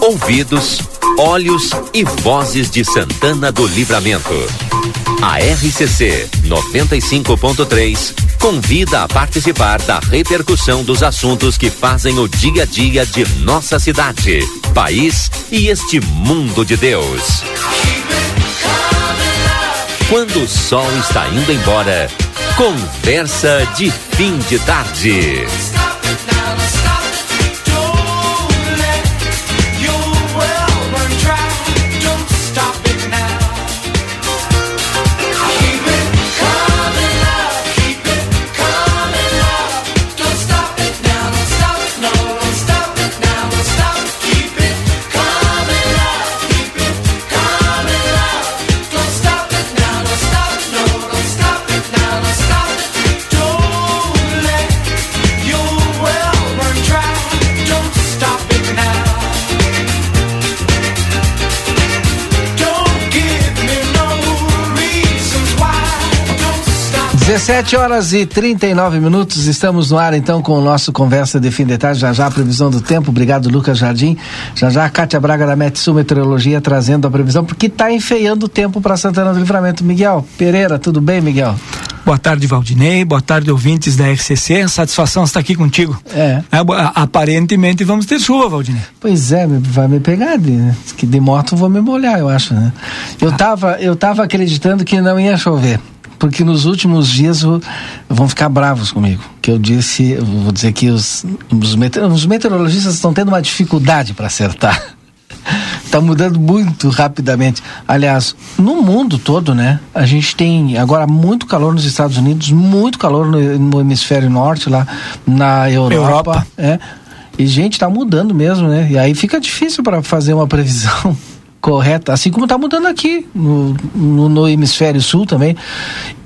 Ouvidos, olhos e vozes de Santana do Livramento. A RCC 95.3 convida a participar da repercussão dos assuntos que fazem o dia a dia de nossa cidade, país e este mundo de Deus. Quando o sol está indo embora, conversa de fim de tarde. 17 horas e 39 minutos, estamos no ar então com o nosso Conversa de Fim de Tarde, já já a previsão do tempo, obrigado Lucas Jardim, já já a Cátia Braga da Metsu Meteorologia trazendo a previsão, porque está enfeiando o tempo para Santana do Livramento. Miguel Pereira, tudo bem Miguel? Boa tarde, Valdinei. Boa tarde, ouvintes da RCC. Satisfação estar aqui contigo. É. é aparentemente vamos ter chuva, Valdinei. Pois é, vai me pegar. De, que de moto vou me molhar, eu acho, né? Eu, ah. tava, eu tava acreditando que não ia chover porque nos últimos dias vão ficar bravos comigo. Que eu disse, eu vou dizer que os, os, os meteorologistas estão tendo uma dificuldade para acertar. Está mudando muito rapidamente. Aliás, no mundo todo, né? A gente tem agora muito calor nos Estados Unidos, muito calor no, no hemisfério norte, lá na Europa. Europa. É. E, gente, está mudando mesmo, né? E aí fica difícil para fazer uma previsão correta, assim como está mudando aqui no, no, no, hemisfério sul também.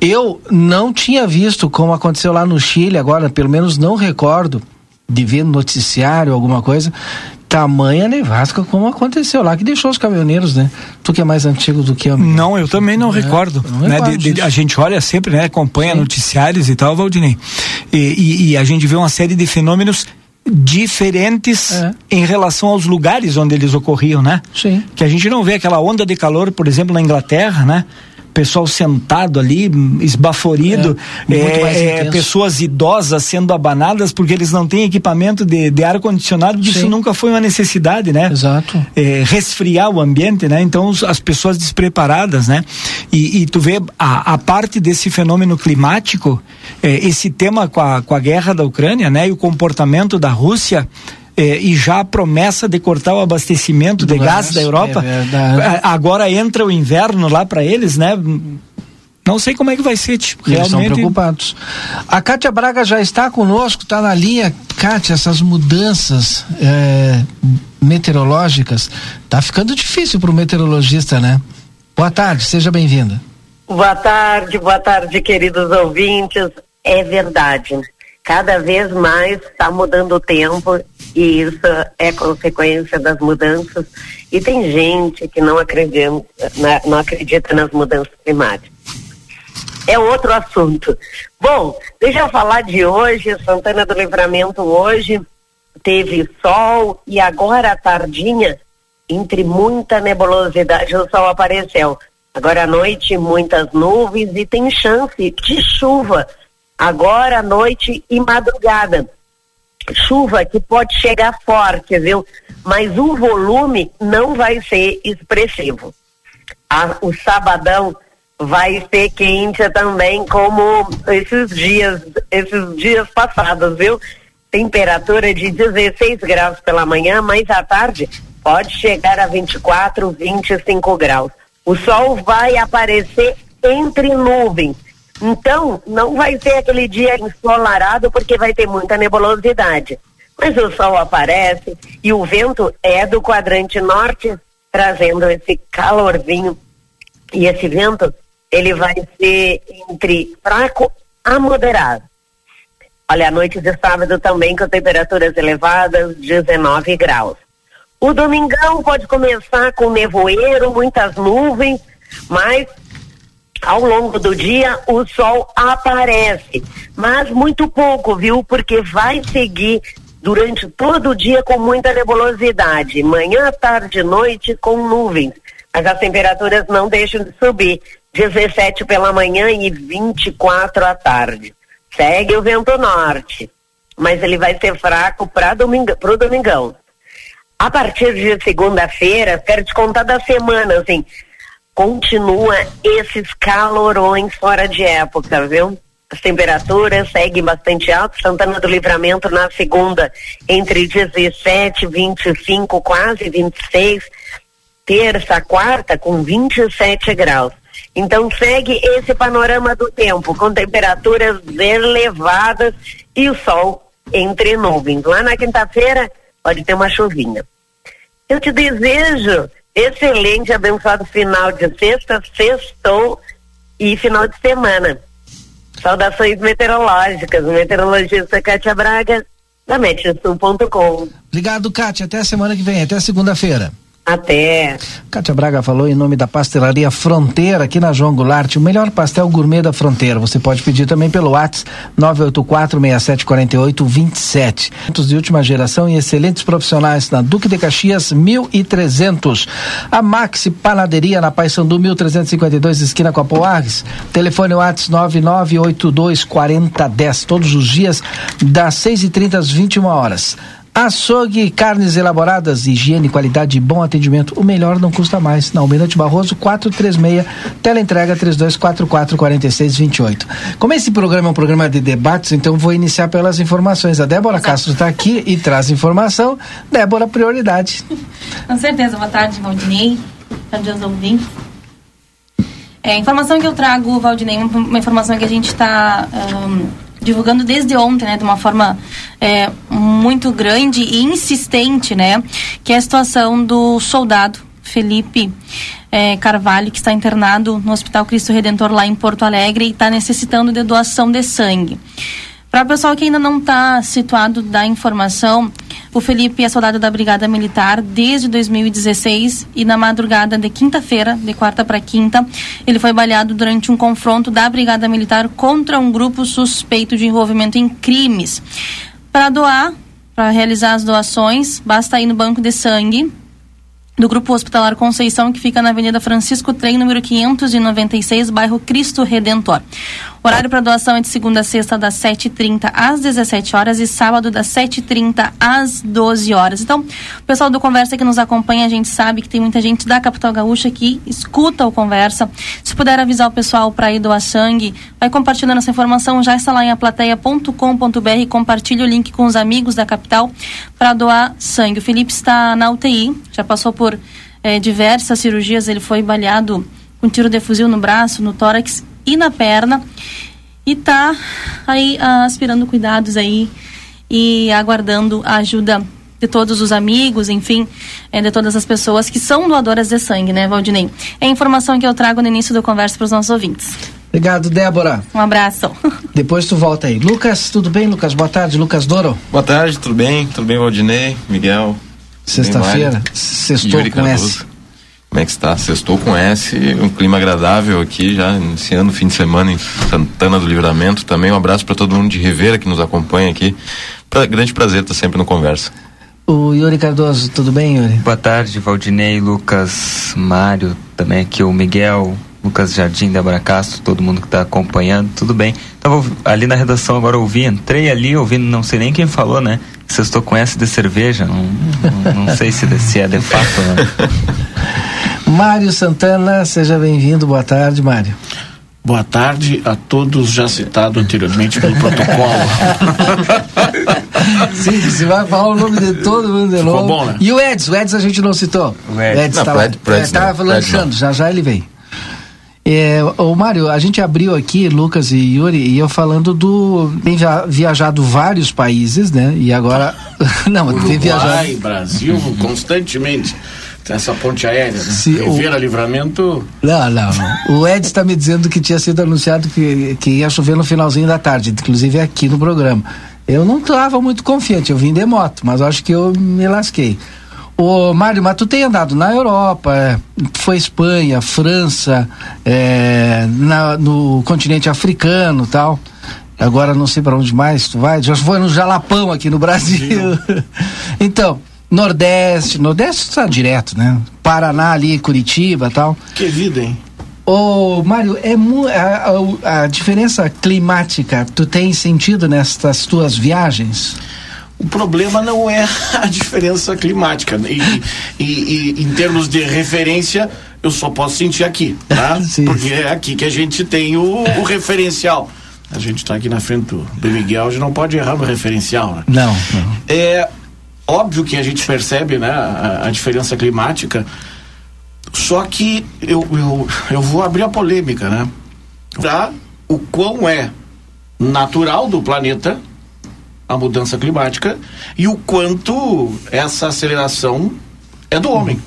Eu não tinha visto como aconteceu lá no Chile agora, pelo menos não recordo de ver no noticiário alguma coisa, tamanha nevasca como aconteceu lá, que deixou os caminhoneiros, né? Tu que é mais antigo do que eu. Não, eu também não é, recordo. Não né? recordo de, de, a gente olha sempre, né? Acompanha Sim. noticiários e tal, Valdinei. E, e, e a gente vê uma série de fenômenos diferentes é. em relação aos lugares onde eles ocorriam, né? Sim. Que a gente não vê aquela onda de calor, por exemplo, na Inglaterra, né? pessoal sentado ali, esbaforido, é, é, é pessoas idosas sendo abanadas porque eles não têm equipamento de, de ar-condicionado, isso nunca foi uma necessidade, né? Exato. É, resfriar o ambiente, né? Então as pessoas despreparadas, né? E, e tu vê a, a, parte desse fenômeno climático, é, esse tema com a, com a guerra da Ucrânia, né? E o comportamento da Rússia, eh, e já a promessa de cortar o abastecimento de gás da Europa. É agora entra o inverno lá para eles, né? Não sei como é que vai ser, tipo, Eles realmente... estão preocupados. A Kátia Braga já está conosco, está na linha. Kátia, essas mudanças é, meteorológicas, tá ficando difícil para o meteorologista, né? Boa tarde, seja bem-vinda. Boa tarde, boa tarde, queridos ouvintes. É verdade. Cada vez mais está mudando o tempo e isso é consequência das mudanças. E tem gente que não acredita, não acredita nas mudanças climáticas. É outro assunto. Bom, deixa eu falar de hoje. Santana do Livramento hoje teve sol e agora à tardinha, entre muita nebulosidade, o sol apareceu. Agora à noite, muitas nuvens e tem chance de chuva. Agora à noite e madrugada chuva que pode chegar forte, viu? Mas o volume não vai ser expressivo. O sabadão vai ser quente também, como esses dias, esses dias passados, viu? Temperatura de 16 graus pela manhã, mas à tarde pode chegar a 24, 25 graus. O sol vai aparecer entre nuvens então, não vai ser aquele dia ensolarado porque vai ter muita nebulosidade. Mas o sol aparece e o vento é do quadrante norte, trazendo esse calorzinho. E esse vento, ele vai ser entre fraco a moderado. Olha, a noite de sábado também com temperaturas elevadas, 19 graus. O domingão pode começar com nevoeiro, muitas nuvens, mas ao longo do dia o sol aparece, mas muito pouco, viu? Porque vai seguir durante todo o dia com muita nebulosidade, manhã, tarde, noite com nuvens, mas as temperaturas não deixam de subir, 17 pela manhã e 24 à tarde. Segue o vento norte, mas ele vai ser fraco para domingo, o domingão. A partir de segunda-feira, quero te contar da semana, assim, continua esses calorões fora de época, viu? As temperaturas seguem bastante altas. Santana do Livramento na segunda entre 17 e 25, quase 26. Terça, quarta com 27 graus. Então segue esse panorama do tempo, com temperaturas elevadas e o sol entre nuvens. Lá na quinta-feira pode ter uma chuvinha. Eu te desejo excelente, abençoado final de sexta, sextou e final de semana. Saudações meteorológicas, meteorologista Kátia Braga, da Metsul.com. Obrigado, Kátia. Até a semana que vem, até segunda-feira. Até. Kátia Braga falou em nome da pastelaria Fronteira, aqui na João Goulart, o melhor pastel gourmet da fronteira. Você pode pedir também pelo WhatsApp 984-6748-27. De última geração e excelentes profissionais na Duque de Caxias 1300. A Maxi Panaderia na Paysandu 1352, esquina com a Poares. Telefone WhatsApp 99824010. Todos os dias, das 6h30 às 21 horas. Açougue, carnes elaboradas, higiene, qualidade e bom atendimento. O melhor não custa mais. Na Almirante Barroso, 436, teleentrega 3244-4628. Como esse programa é um programa de debates, então vou iniciar pelas informações. A Débora Exato. Castro está aqui e traz informação. Débora, prioridade. Com certeza. Boa tarde, Valdinei. Boa tarde aos ouvintes. É, informação que eu trago, Valdinei, uma informação que a gente está... Um, divulgando desde ontem, né, de uma forma é, muito grande e insistente, né, que é a situação do soldado Felipe é, Carvalho, que está internado no Hospital Cristo Redentor lá em Porto Alegre e está necessitando de doação de sangue. Para o pessoal que ainda não está situado da informação, o Felipe é soldado da Brigada Militar desde 2016 e na madrugada de quinta-feira, de quarta para quinta, ele foi baleado durante um confronto da Brigada Militar contra um grupo suspeito de envolvimento em crimes. Para doar, para realizar as doações, basta ir no banco de sangue do Grupo Hospitalar Conceição, que fica na Avenida Francisco Trem, número 596, bairro Cristo Redentor. Horário para doação é de segunda a sexta, das 7h30 às 17 horas e sábado, das 7h30 às 12 horas. Então, o pessoal do Conversa que nos acompanha, a gente sabe que tem muita gente da capital gaúcha que escuta o Conversa. Se puder avisar o pessoal para ir doar sangue, vai compartilhando essa informação. Já está lá em aplateia.com.br. Compartilhe o link com os amigos da capital para doar sangue. O Felipe está na UTI, já passou por eh, diversas cirurgias. Ele foi baleado com tiro de fuzil no braço, no tórax e na perna. E tá aí ah, aspirando cuidados aí e aguardando a ajuda de todos os amigos, enfim, é, de todas as pessoas que são doadoras de sangue, né, Valdinei? É a informação que eu trago no início do conversa para os nossos ouvintes. Obrigado, Débora. Um abraço. Depois tu volta aí. Lucas, tudo bem, Lucas? Boa tarde, Lucas Doro. Boa tarde, tudo bem? Tudo bem, Valdinei, Miguel? Sexta-feira, sextou com S. Como é que está? Sextou com S, um clima agradável aqui, já iniciando o fim de semana em Santana do Livramento. Também um abraço para todo mundo de Rivera que nos acompanha aqui. Pra, grande prazer estar sempre no Conversa. O Yuri Cardoso, tudo bem, Yuri? Boa tarde, Valdinei, Lucas, Mário, também aqui o Miguel, Lucas Jardim, Débora Castro, todo mundo que está acompanhando, tudo bem. Tava ali na redação agora ouvi, entrei ali ouvindo, não sei nem quem falou, né? Sextou com S de cerveja, não, não, não sei se, se é de fato, né? Mário Santana, seja bem-vindo. Boa tarde, Mário. Boa tarde a todos já citados anteriormente pelo protocolo. Sim, você vai falar o nome de todo mundo de novo. bom, né? E o Edson, o Edson a gente não citou. O Edson estava lançando, já já ele vem. É, o Mário, a gente abriu aqui, Lucas e Yuri, e eu falando do. Tem viajado vários países, né? E agora. não, Uruguai, tem viajado. Brasil, constantemente essa ponte aérea, né? Se Rivera o... Livramento. Não, não, não. O Ed está me dizendo que tinha sido anunciado que, que ia chover no finalzinho da tarde, inclusive aqui no programa. Eu não estava muito confiante, eu vim de moto, mas acho que eu me lasquei. Ô, Mário, mas tu tem andado na Europa, é, foi Espanha, França, é, na, no continente africano tal. Agora não sei para onde mais tu vai, já foi no Jalapão aqui no Brasil. então, Nordeste, Nordeste está direto, né? Paraná ali, Curitiba tal. Que vida, hein? Ô, Mário, é a, a, a, diferença climática, tu tem sentido nestas tuas viagens? O problema não é a diferença climática. E, e, e em termos de referência, eu só posso sentir aqui, tá? Porque é aqui que a gente tem o, o referencial. A gente está aqui na frente do, do Miguel, a gente não pode errar no referencial, né? Não, não. É óbvio que a gente percebe, né, a, a diferença climática, só que eu, eu, eu vou abrir a polêmica, né? Pra o quão é natural do planeta a mudança climática e o quanto essa aceleração é do homem,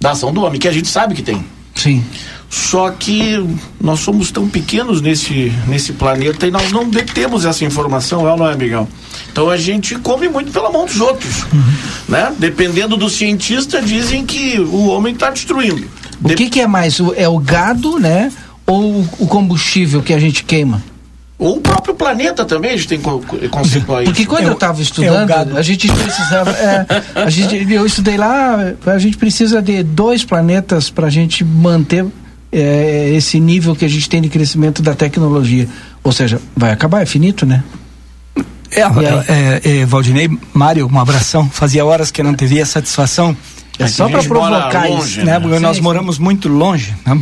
da ação do homem, que a gente sabe que tem. Sim. Só que nós somos tão pequenos nesse, nesse planeta e nós não detemos essa informação, é não é, Miguel? Então a gente come muito pela mão dos outros. Uhum. Né? Dependendo do cientista, dizem que o homem está destruindo. O que, que é mais? É o gado, né? Ou o combustível que a gente queima? Ou o próprio planeta também, a gente tem que conceituar isso. Porque quando é eu estava estudando, é a gente precisava. É, a gente, eu estudei lá, a gente precisa de dois planetas para a gente manter é, esse nível que a gente tem de crescimento da tecnologia. Ou seja, vai acabar, é finito, né? É, é, é, é, Valdinei, Mário, um abração. Fazia horas que não te via satisfação. É só para provocar longe, isso, né? né? Nós sim. moramos muito longe, né?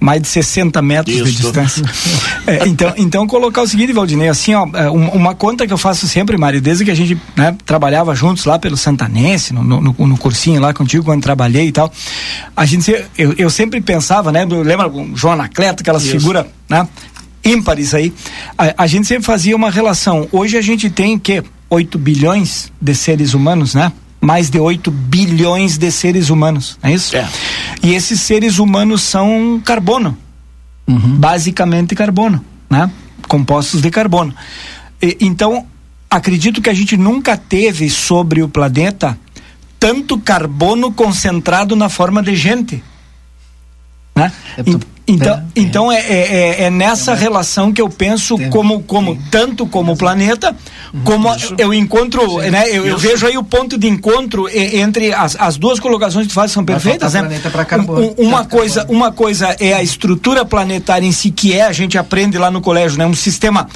Mais de 60 metros Isso. de distância. é, então, então colocar o seguinte, Valdinei, assim, ó, é, uma conta que eu faço sempre, Mário, desde que a gente né, trabalhava juntos lá pelo Santanense, no, no, no, cursinho lá contigo, quando trabalhei e tal, a gente, eu, eu sempre pensava, né, lembra o João Anacleto, aquelas figuras, né, ímpares aí, a, a gente sempre fazia uma relação, hoje a gente tem, que 8 bilhões de seres humanos, né? mais de 8 bilhões de seres humanos, é isso? É. E esses seres humanos são carbono, uhum. basicamente carbono, né? Compostos de carbono. E, então, acredito que a gente nunca teve sobre o planeta tanto carbono concentrado na forma de gente. Né? Então, é, então é, é, é nessa relação que eu penso como, como tanto como o planeta, uhum. como Isso. eu encontro, né? Eu, eu, vejo aí o ponto de encontro entre as, as duas colocações que fazem são perfeitas, né? Carbono, um, uma coisa, carbono. uma coisa é a estrutura planetária em si que é a gente aprende lá no colégio, né? Um sistema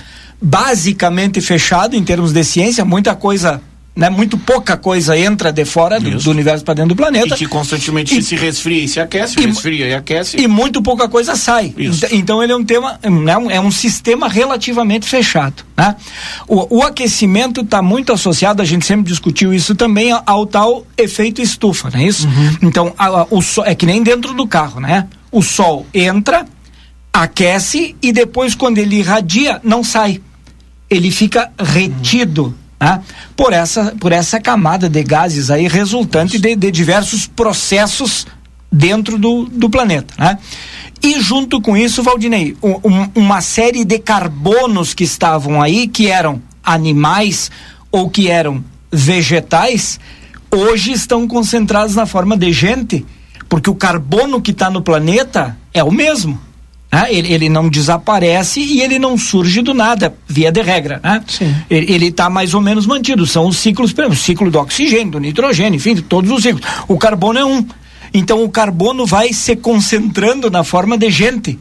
basicamente fechado em termos de ciência, muita coisa né, muito pouca coisa entra de fora do, do universo para dentro do planeta. E que constantemente e, se resfria e se aquece, e, resfria e aquece. E muito pouca coisa sai. Então, então ele é um tema, né, é um sistema relativamente fechado. Né? O, o aquecimento está muito associado, a gente sempre discutiu isso também, ao, tal efeito estufa, não é isso? Uhum. Então, a, a, o sol, é que nem dentro do carro, né? O sol entra, aquece e depois quando ele irradia, não sai. Ele fica retido. Uhum né? por, essa, por essa camada de gases aí resultante de, de diversos processos dentro do, do planeta. Né? E junto com isso, Valdinei, um, uma série de carbonos que estavam aí, que eram animais ou que eram vegetais, hoje estão concentrados na forma de gente, porque o carbono que está no planeta é o mesmo. Né? Ele, ele não desaparece e ele não surge do nada, via de regra. Né? Ele está mais ou menos mantido. São os ciclos, por exemplo, o ciclo do oxigênio, do nitrogênio, enfim, todos os ciclos. O carbono é um. Então o carbono vai se concentrando na forma de gente,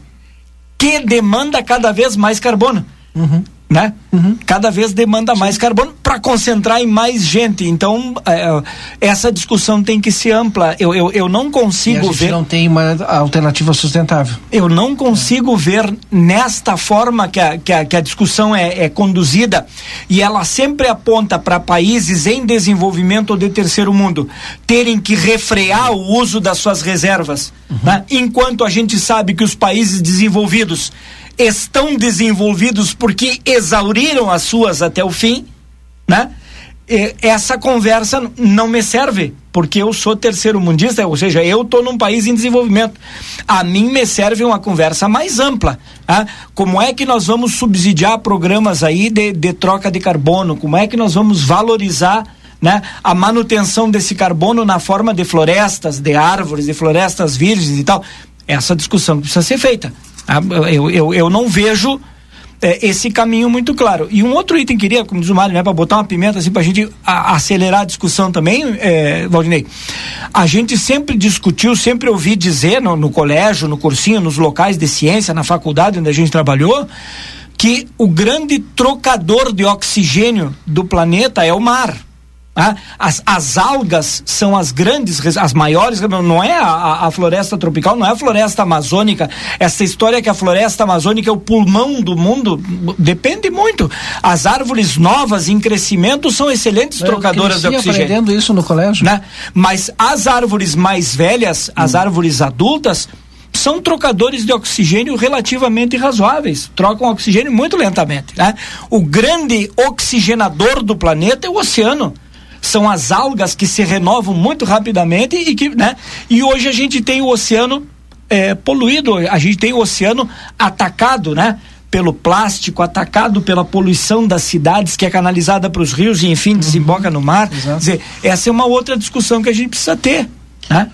que demanda cada vez mais carbono. Uhum né? Uhum. Cada vez demanda mais carbono para concentrar em mais gente. Então, é, essa discussão tem que ser ampla. Eu, eu, eu não consigo e a gente ver. não tem uma alternativa sustentável. Eu não consigo é. ver nesta forma que a, que a, que a discussão é, é conduzida e ela sempre aponta para países em desenvolvimento ou de terceiro mundo terem que refrear o uso das suas reservas. Uhum. Né? Enquanto a gente sabe que os países desenvolvidos estão desenvolvidos porque exauriram as suas até o fim, né? E essa conversa não me serve, porque eu sou terceiro mundista, ou seja, eu estou num país em desenvolvimento. A mim me serve uma conversa mais ampla. Tá? Como é que nós vamos subsidiar programas aí de, de troca de carbono? Como é que nós vamos valorizar né, a manutenção desse carbono na forma de florestas, de árvores, de florestas virgens e tal. Essa discussão precisa ser feita. Ah, eu, eu, eu não vejo é, esse caminho muito claro. E um outro item que queria, como diz o Mário, né, para botar uma pimenta assim, para a gente acelerar a discussão também, é, Valdinei. A gente sempre discutiu, sempre ouvi dizer no, no colégio, no cursinho, nos locais de ciência, na faculdade onde a gente trabalhou, que o grande trocador de oxigênio do planeta é o mar. Ah, as, as algas são as grandes, as maiores, não é a, a, floresta tropical, não é a floresta amazônica. Essa história que a floresta amazônica é o pulmão do mundo depende muito. As árvores novas em crescimento são excelentes Eu trocadoras de oxigênio. aprendendo isso no colégio. Né? Mas as árvores mais velhas, as hum. árvores adultas, são trocadores de oxigênio relativamente razoáveis, trocam oxigênio muito lentamente. Né? O grande oxigenador do planeta é o oceano são as algas que se renovam muito rapidamente e que, né? E hoje a gente tem o oceano é, poluído, a gente tem o oceano atacado, né? Pelo plástico, atacado pela poluição das cidades que é canalizada para os rios e enfim desemboca no mar. Quer dizer, essa é uma outra discussão que a gente precisa ter, né?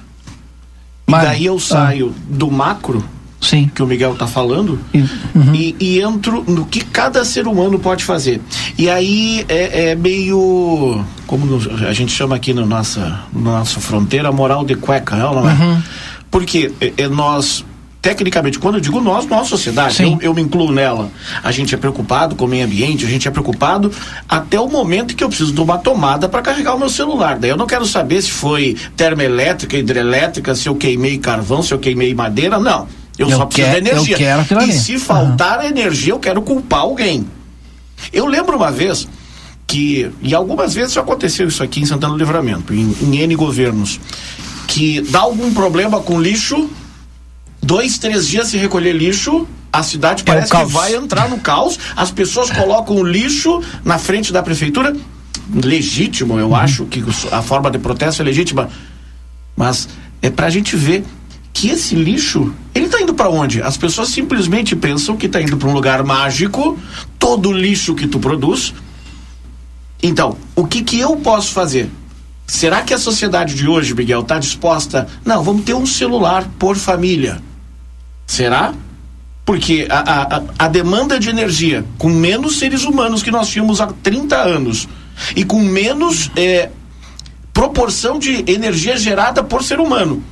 E daí eu saio ah. do macro Sim. que o Miguel está falando uhum. e, e, entro no que cada ser humano pode fazer. E aí é, é meio, como a gente chama aqui na nossa, na nossa fronteira, moral de cueca, não é? Uhum. Porque é, é, nós tecnicamente, quando eu digo nós, nossa sociedade, eu, eu, me incluo nela. A gente é preocupado com o meio ambiente, a gente é preocupado até o momento que eu preciso de uma tomada para carregar o meu celular. Daí eu não quero saber se foi termoelétrica, hidrelétrica, se eu queimei carvão, se eu queimei madeira, não. Eu, eu só preciso quer, de energia. Eu quero aquilo ali. E se faltar uhum. energia, eu quero culpar alguém. Eu lembro uma vez que, e algumas vezes já aconteceu isso aqui em Santana do Livramento, em, em N governos, que dá algum problema com lixo, dois, três dias se recolher lixo, a cidade é parece que vai entrar no caos, as pessoas colocam o lixo na frente da prefeitura, legítimo, eu uhum. acho que a forma de protesto é legítima, mas é pra gente ver que esse lixo, ele está indo para onde? As pessoas simplesmente pensam que está indo para um lugar mágico, todo o lixo que tu produz. Então, o que que eu posso fazer? Será que a sociedade de hoje, Miguel, está disposta? Não, vamos ter um celular por família. Será? Porque a, a, a demanda de energia, com menos seres humanos que nós tínhamos há 30 anos, e com menos é, proporção de energia gerada por ser humano,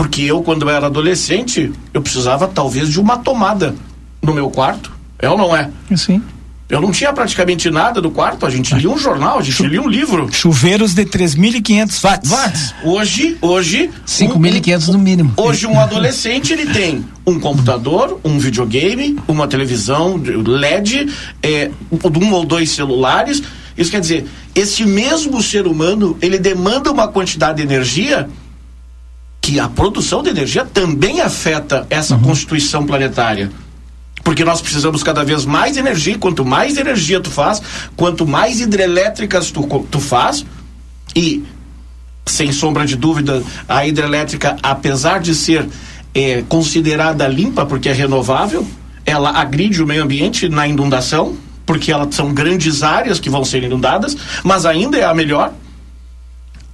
porque eu, quando eu era adolescente, eu precisava talvez de uma tomada no meu quarto. É ou não é? Sim. Eu não tinha praticamente nada no quarto, a gente lia um jornal, a gente Chu lia um livro. Chuveiros de 3.500 watts. watts. Hoje, hoje... 5.500 um, no mínimo. Hoje um adolescente, ele tem um computador, um videogame, uma televisão LED, é, um ou dois celulares. Isso quer dizer, esse mesmo ser humano, ele demanda uma quantidade de energia que a produção de energia também afeta essa uhum. constituição planetária. Porque nós precisamos cada vez mais energia, quanto mais energia tu faz, quanto mais hidrelétricas tu, tu faz, e sem sombra de dúvida, a hidrelétrica, apesar de ser é, considerada limpa porque é renovável, ela agride o meio ambiente na inundação, porque elas são grandes áreas que vão ser inundadas, mas ainda é a melhor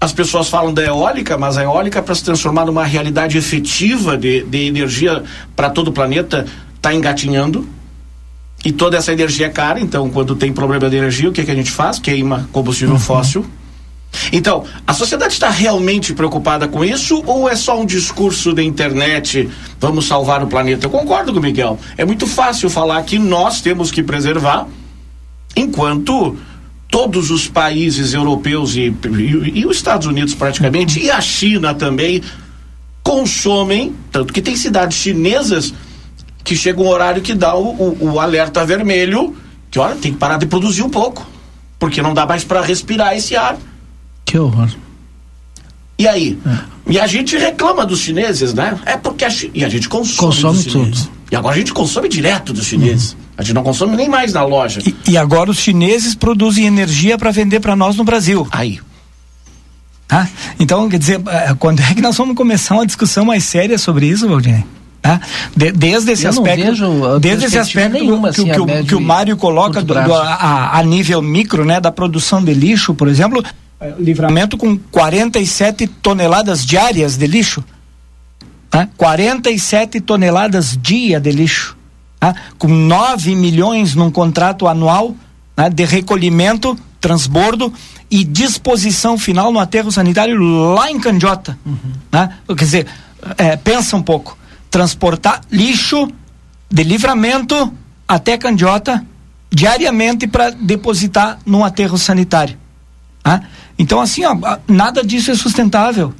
as pessoas falam da eólica, mas a eólica, para se transformar numa realidade efetiva de, de energia para todo o planeta, está engatinhando. E toda essa energia é cara, então, quando tem problema de energia, o que, que a gente faz? Queima combustível uhum. fóssil. Então, a sociedade está realmente preocupada com isso ou é só um discurso da internet? Vamos salvar o planeta? Eu concordo com o Miguel. É muito fácil falar que nós temos que preservar, enquanto todos os países europeus e, e, e, os Estados Unidos praticamente, e a China também, consomem, tanto que tem cidades chinesas que chega um horário que dá o, o, o alerta vermelho, que olha, tem que parar de produzir um pouco, porque não dá mais para respirar esse ar. Que horror. E aí? É. E a gente reclama dos chineses, né? É porque a, e a gente consome, consome tudo. E agora a gente consome direto dos chineses. Uhum. A gente não consome nem mais na loja. E, e agora os chineses produzem energia para vender para nós no Brasil. Aí. Tá? Então, quer dizer, eh, quando é que nós vamos começar uma discussão mais séria sobre isso, Valdinei? Tá? De, desde esse eu aspecto, vejo, desde esse aspecto nenhuma, que, assim, que, o, que o Mário coloca do, do, a, a, nível micro, né, da produção de lixo, por exemplo, é, livramento com 47 toneladas diárias de lixo. Né? 47 toneladas dia de lixo. Né? Com 9 milhões num contrato anual né? de recolhimento, transbordo e disposição final no aterro sanitário lá em Candiota. Uhum. Né? Quer dizer, é, pensa um pouco. Transportar lixo de livramento até Candiota diariamente para depositar num aterro sanitário. Né? Então, assim, ó, nada disso é sustentável.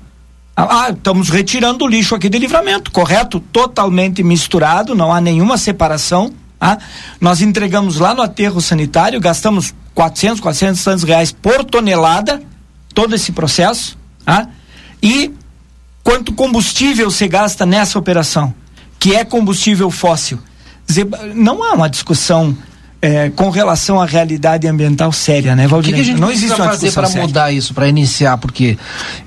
Ah, estamos retirando o lixo aqui de livramento, correto? Totalmente misturado, não há nenhuma separação. Ah, nós entregamos lá no aterro sanitário, gastamos 400, 400 tantos reais por tonelada, todo esse processo. Ah, e quanto combustível se gasta nessa operação, que é combustível fóssil? Não há uma discussão é, com relação à realidade ambiental séria, né, Valdir? O que, que, a gente não precisa fazer para mudar isso, para iniciar? Porque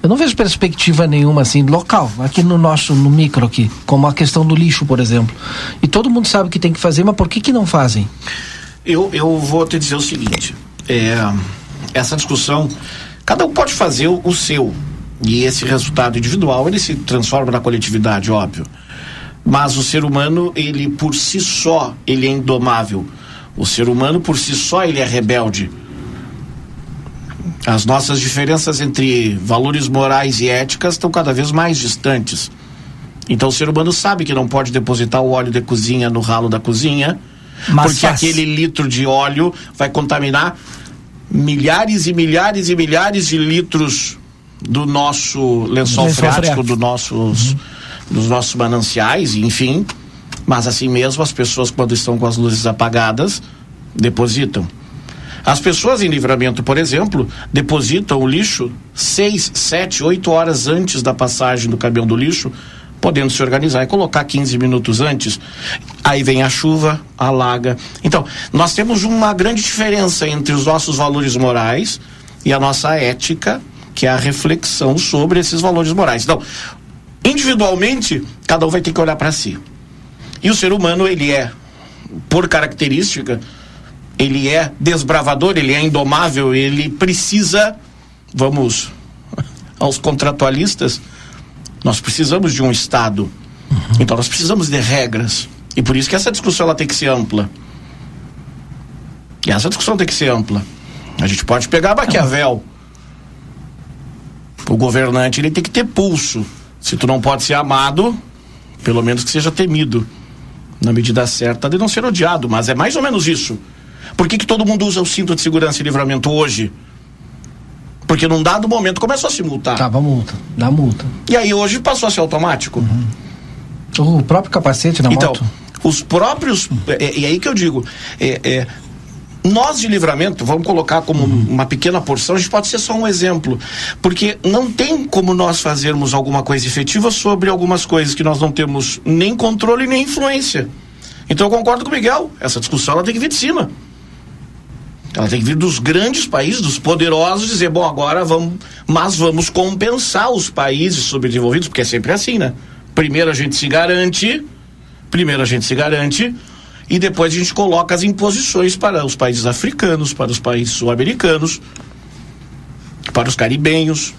eu não vejo perspectiva nenhuma assim local, aqui no nosso, no micro aqui, como a questão do lixo, por exemplo. E todo mundo sabe que tem que fazer, mas por que que não fazem? Eu, eu vou te dizer o seguinte, é, essa discussão, cada um pode fazer o, o seu e esse resultado individual ele se transforma na coletividade, óbvio. Mas o ser humano, ele por si só, ele é indomável o ser humano por si só ele é rebelde. As nossas diferenças entre valores morais e éticas estão cada vez mais distantes. Então o ser humano sabe que não pode depositar o óleo de cozinha no ralo da cozinha, Mas porque faz. aquele litro de óleo vai contaminar milhares e milhares e milhares de litros do nosso lençol, lençol freático, do nossos, uhum. dos nossos mananciais, enfim. Mas assim mesmo, as pessoas, quando estão com as luzes apagadas, depositam. As pessoas em livramento, por exemplo, depositam o lixo seis, sete, oito horas antes da passagem do caminhão do lixo, podendo se organizar e colocar 15 minutos antes. Aí vem a chuva, alaga. Então, nós temos uma grande diferença entre os nossos valores morais e a nossa ética, que é a reflexão sobre esses valores morais. Então, individualmente, cada um vai ter que olhar para si. E o ser humano, ele é, por característica, ele é desbravador, ele é indomável, ele precisa, vamos aos contratualistas, nós precisamos de um Estado. Uhum. Então nós precisamos de regras. E por isso que essa discussão ela tem que ser ampla. E essa discussão tem que ser ampla. A gente pode pegar Maquiavel. O governante ele tem que ter pulso. Se tu não pode ser amado, pelo menos que seja temido na medida certa de não ser odiado, mas é mais ou menos isso. Por que, que todo mundo usa o cinto de segurança e livramento hoje? Porque num dado momento começou a se multar. Tava multa, dá multa. E aí hoje passou a ser automático. Uhum. O próprio capacete na então, moto? os próprios. É, é, aí que eu digo. É, é, nós de livramento, vamos colocar como uhum. uma pequena porção, a gente pode ser só um exemplo. Porque não tem como nós fazermos alguma coisa efetiva sobre algumas coisas que nós não temos nem controle nem influência. Então eu concordo com o Miguel, essa discussão ela tem que vir de cima. Ela tem que vir dos grandes países, dos poderosos, dizer, bom, agora vamos, mas vamos compensar os países subdesenvolvidos, porque é sempre assim, né? Primeiro a gente se garante, primeiro a gente se garante, e depois a gente coloca as imposições para os países africanos, para os países sul-americanos, para os caribenhos.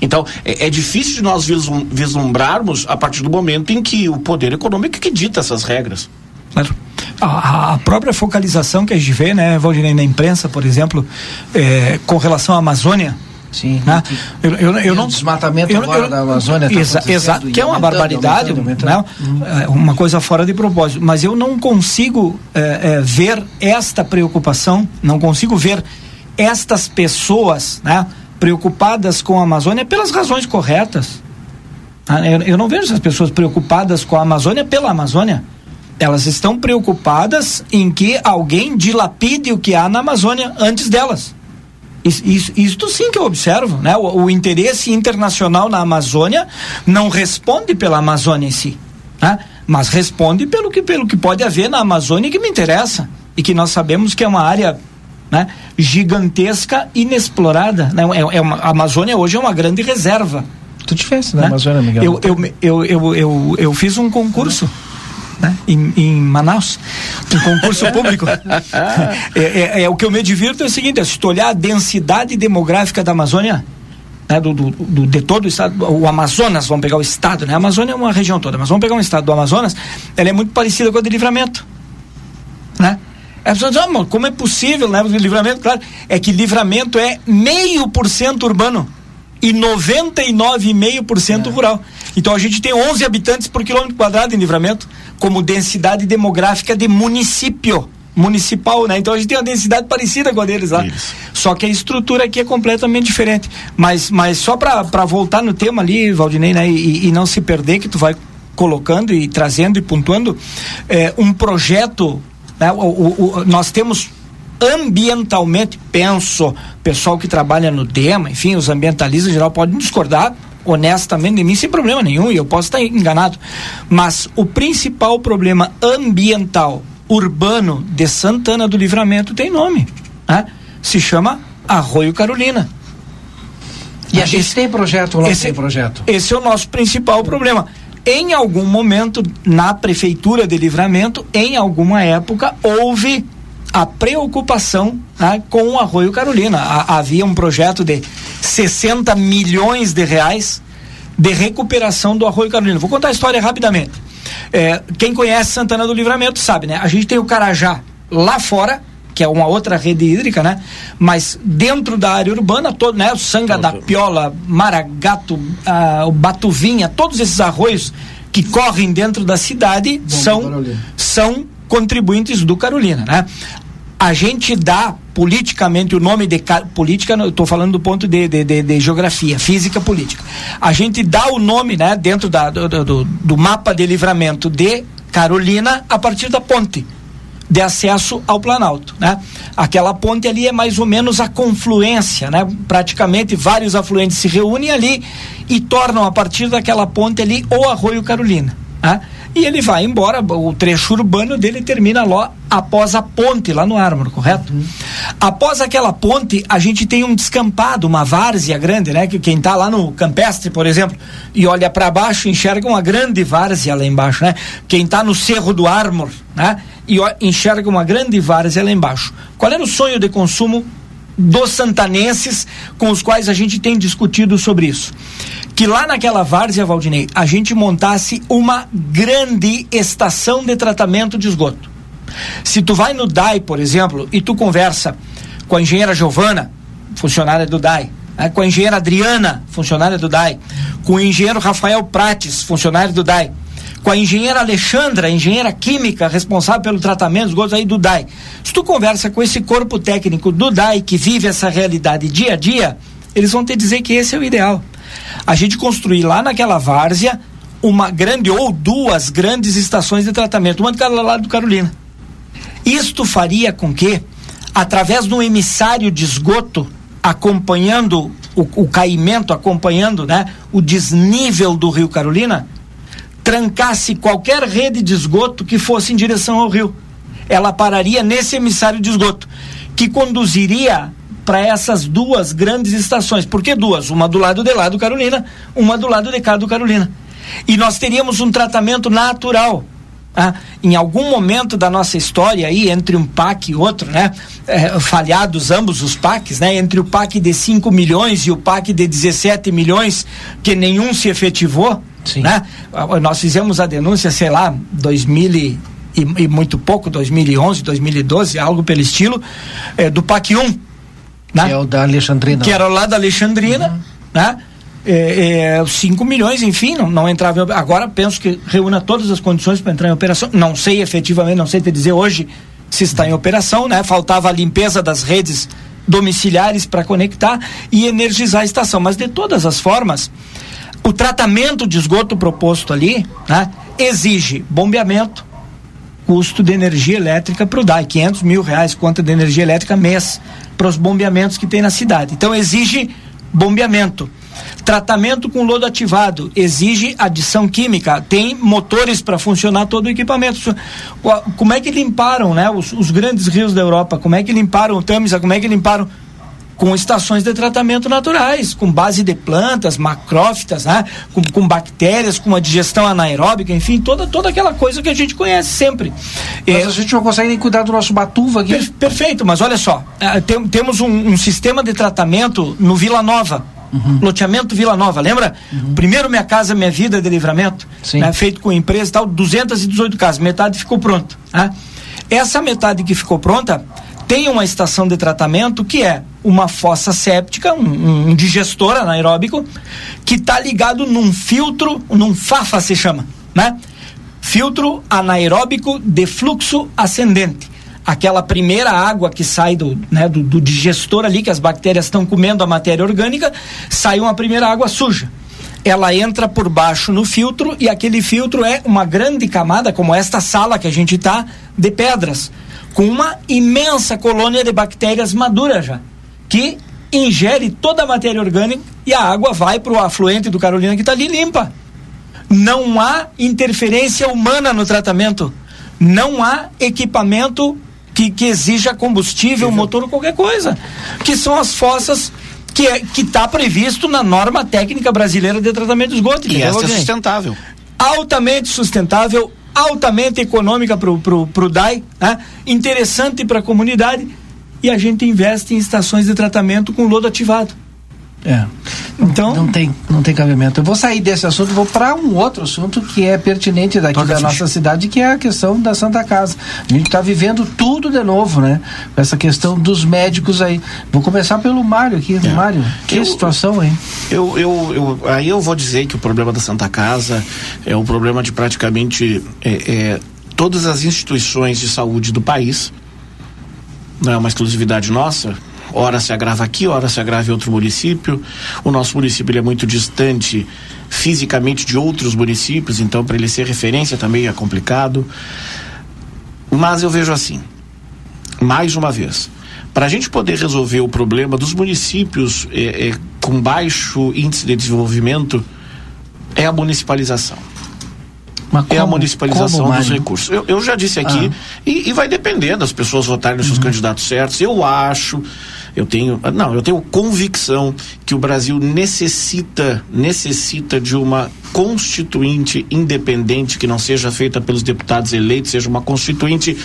Então, é, é, difícil de nós vislumbrarmos a partir do momento em que o poder econômico é que dita essas regras. Claro. A, a, própria focalização que a gente vê, né, Valdirei, na imprensa, por exemplo, é, com relação à Amazônia, Sim. Né? Eu, eu, eu não desmatamento eu, agora eu, da Amazônia tá exa, exato que é uma barbaridade aumentando, aumentando. Né? Uhum. uma coisa fora de propósito mas eu não consigo é, é, ver esta preocupação não consigo ver estas pessoas né, preocupadas com a Amazônia pelas razões corretas ah, eu, eu não vejo essas pessoas preocupadas com a Amazônia pela Amazônia elas estão preocupadas em que alguém dilapide o que há na Amazônia antes delas isso, sim que eu observo, né? O, o, interesse internacional na Amazônia não responde pela Amazônia em si, né? mas responde pelo que, pelo que pode haver na Amazônia que me interessa e que nós sabemos que é uma área né, gigantesca, inexplorada. Né? É, é uma, a Amazônia hoje é uma grande reserva. Tu fez na né? Amazônia, Miguel? Eu, eu, eu, eu, eu, eu fiz um concurso né? Em, em Manaus, um concurso público. é, é, é, o que eu me divirto é o seguinte: se tu olhar a densidade demográfica da Amazônia, né, do, do, do, de todo o estado, o Amazonas, vamos pegar o estado, né? A Amazônia é uma região toda, mas vamos pegar um estado do Amazonas, ela é muito parecida com a de livramento, né? As pessoas dizem, ah, como é possível, né? Livramento, claro, é que livramento é meio por cento urbano e 99,5% é. rural. Então a gente tem 11 habitantes por quilômetro quadrado em livramento, como densidade demográfica de município municipal, né? Então a gente tem uma densidade parecida com a deles lá. Isso. Só que a estrutura aqui é completamente diferente. Mas, mas só para voltar no tema ali, Valdinei, né? E, e, não se perder que tu vai colocando e trazendo e pontuando é, um projeto, né? O, o, o, nós temos ambientalmente, penso, pessoal que trabalha no tema, enfim, os ambientalistas em geral podem discordar honestamente de mim sem problema nenhum e eu posso estar enganado. Mas o principal problema ambiental urbano de Santana do Livramento tem nome. Né? Se chama Arroio Carolina. E a gente esse, tem projeto lá, esse, tem projeto. Esse é o nosso principal problema. Em algum momento, na prefeitura de Livramento, em alguma época, houve a preocupação né, com o Arroio Carolina. A, havia um projeto de 60 milhões de reais de recuperação do Arroio Carolina. Vou contar a história rapidamente. É, quem conhece Santana do Livramento sabe, né? A gente tem o Carajá lá fora, que é uma outra rede hídrica, né? Mas dentro da área urbana, todo, né? O Sanga da Piola, Maragato, ah, o Batuvinha, todos esses arroios que correm dentro da cidade Bom, são, são contribuintes do Carolina, né? A gente dá politicamente o nome de política, estou falando do ponto de, de, de, de, geografia, física política. A gente dá o nome, né, dentro da, do, do, do mapa de livramento de Carolina a partir da ponte de acesso ao Planalto, né? Aquela ponte ali é mais ou menos a confluência, né? Praticamente vários afluentes se reúnem ali e tornam a partir daquela ponte ali o Arroio Carolina, né? E ele vai embora. O trecho urbano dele termina lá após a ponte, lá no Ármor, correto? Uhum. Após aquela ponte, a gente tem um descampado, uma várzea grande, né? Que quem está lá no Campestre, por exemplo, e olha para baixo, enxerga uma grande várzea lá embaixo, né? Quem está no Cerro do Ármor, né? E enxerga uma grande várzea lá embaixo. Qual era o sonho de consumo dos santanenses com os quais a gente tem discutido sobre isso. Que lá naquela várzea, Valdinei, a gente montasse uma grande estação de tratamento de esgoto. Se tu vai no DAI, por exemplo, e tu conversa com a engenheira Giovana, funcionária do DAI, né, com a engenheira Adriana, funcionária do DAI, com o engenheiro Rafael Prates, funcionário do DAI, com a engenheira Alexandra, engenheira química responsável pelo tratamento dos esgotos aí do DAI. Se tu conversa com esse corpo técnico do DAI que vive essa realidade dia a dia, eles vão te dizer que esse é o ideal. A gente construir lá naquela várzea uma grande ou duas grandes estações de tratamento, uma de cada lado do Carolina. Isto faria com que, através de um emissário de esgoto, acompanhando o, o caimento, acompanhando né, o desnível do Rio Carolina, trancasse qualquer rede de esgoto que fosse em direção ao rio. Ela pararia nesse emissário de esgoto, que conduziria para essas duas grandes estações. Por que duas? Uma do lado de lá do Carolina, uma do lado de cá do Carolina. E nós teríamos um tratamento natural. Ah, em algum momento da nossa história aí, entre um PAC e outro, né? É, falhados ambos os PACs, né? Entre o PAC de 5 milhões e o PAC de 17 milhões, que nenhum se efetivou, Sim. Né? Nós fizemos a denúncia, sei lá, 2000 e, e, e muito pouco, 2011, 2012, algo pelo estilo, é, do PAC 1. Né? Que é o da Alexandrina. Que era lá da Alexandrina, uhum. né? É, é, 5 milhões, enfim, não, não entrava em, Agora penso que reúna todas as condições para entrar em operação. Não sei efetivamente, não sei te dizer hoje se está em operação, né? Faltava a limpeza das redes domiciliares para conectar e energizar a estação. Mas de todas as formas, o tratamento de esgoto proposto ali né, exige bombeamento, custo de energia elétrica para o DAI, 500 mil reais conta de energia elétrica mês para os bombeamentos que tem na cidade. Então exige bombeamento. Tratamento com lodo ativado exige adição química. Tem motores para funcionar todo o equipamento. Como é que limparam, né, os, os, grandes rios da Europa? Como é que limparam o Tamisa? Como é que limparam com estações de tratamento naturais, com base de plantas, macrófitas, né? com, com bactérias, com uma digestão anaeróbica, enfim, toda, toda aquela coisa que a gente conhece sempre. Mas é, a gente não consegue nem cuidar do nosso batuva aqui. Per, perfeito, mas olha só, é, tem, temos um, um sistema de tratamento no Vila Nova, Uhum. Loteamento Vila Nova, lembra? Uhum. Primeiro Minha Casa Minha Vida de livramento, né, feito com empresa e tal, 218 casas, metade ficou pronta. Né? Essa metade que ficou pronta tem uma estação de tratamento que é uma fossa séptica, um, um digestor anaeróbico, que está ligado num filtro, num FAFA se chama, né? Filtro anaeróbico de fluxo ascendente. Aquela primeira água que sai do, né, do, do digestor ali, que as bactérias estão comendo a matéria orgânica, sai uma primeira água suja ela entra por baixo no filtro e aquele filtro é uma grande camada, como esta sala que a gente está, de pedras com uma imensa colônia de bactérias maduras já, que ingere toda a matéria orgânica e a água vai para o afluente do Carolina que está ali limpa. Não há interferência humana no tratamento. Não há equipamento que, que exija combustível, motor ou qualquer coisa. Que são as fossas que é, está previsto na norma técnica brasileira de tratamento de esgoto. E essa é sustentável. Altamente sustentável, altamente econômica para o DAI, né? interessante para a comunidade, e a gente investe em estações de tratamento com lodo ativado. É. Então não tem não tem cabimento. Eu vou sair desse assunto, vou para um outro assunto que é pertinente daqui da nossa cidade, que é a questão da Santa Casa. A gente está vivendo tudo de novo, né? Essa questão dos médicos aí. Vou começar pelo Mário aqui, é. Mário. Que eu, situação aí? Eu, eu, eu, aí eu vou dizer que o problema da Santa Casa é um problema de praticamente é, é, todas as instituições de saúde do país. Não é uma exclusividade nossa Ora se agrava aqui, ora se agrava em outro município. O nosso município é muito distante fisicamente de outros municípios, então para ele ser referência também é complicado. Mas eu vejo assim, mais uma vez, para a gente poder resolver o problema dos municípios é, é, com baixo índice de desenvolvimento, é a municipalização. Como, é a municipalização como, dos recursos. Eu, eu, já disse aqui, ah. e, e, vai depender das pessoas votarem nos seus uhum. candidatos certos. Eu acho eu tenho, não, eu tenho convicção que o Brasil necessita, necessita de uma constituinte independente que não seja feita pelos deputados eleitos, seja uma constituinte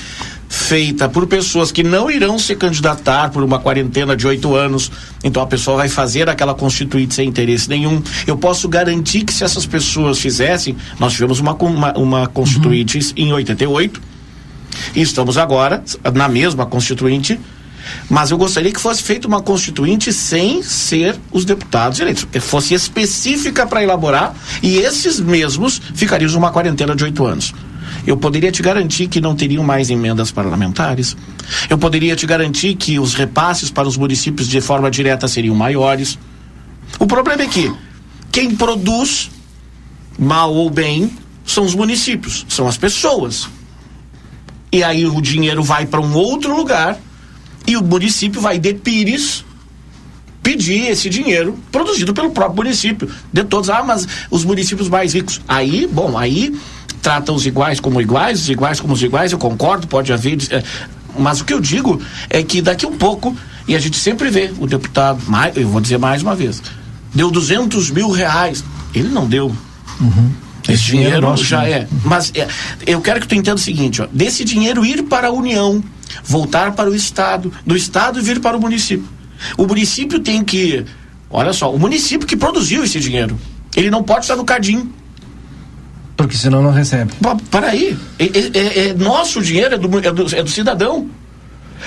feita por pessoas que não irão se candidatar por uma quarentena de oito anos. Então a pessoa vai fazer aquela constituinte sem interesse nenhum. Eu posso garantir que se essas pessoas fizessem, nós tivemos uma, uma, uma constituinte uhum. em 88 e estamos agora na mesma constituinte mas eu gostaria que fosse feita uma constituinte sem ser os deputados eleitos, que fosse específica para elaborar e esses mesmos ficariam numa quarentena de oito anos. Eu poderia te garantir que não teriam mais emendas parlamentares. Eu poderia te garantir que os repasses para os municípios de forma direta seriam maiores. O problema é que quem produz, mal ou bem, são os municípios, são as pessoas. E aí o dinheiro vai para um outro lugar e o município vai de Pires pedir esse dinheiro produzido pelo próprio município. De todos, ah, mas os municípios mais ricos. Aí, bom, aí trata os iguais como iguais, os iguais como os iguais, eu concordo, pode haver. É, mas o que eu digo é que daqui um pouco, e a gente sempre vê o deputado, mais, eu vou dizer mais uma vez, deu 200 mil reais. Ele não deu. Uhum. Esse dinheiro, dinheiro já né? é. Mas é, eu quero que tu entenda o seguinte: ó, desse dinheiro ir para a União, voltar para o Estado, do Estado vir para o município. O município tem que. Olha só, o município que produziu esse dinheiro. Ele não pode estar no Cadim. Porque senão não recebe. Para aí. É, é, é, é, nosso dinheiro, é do, é do, é do cidadão.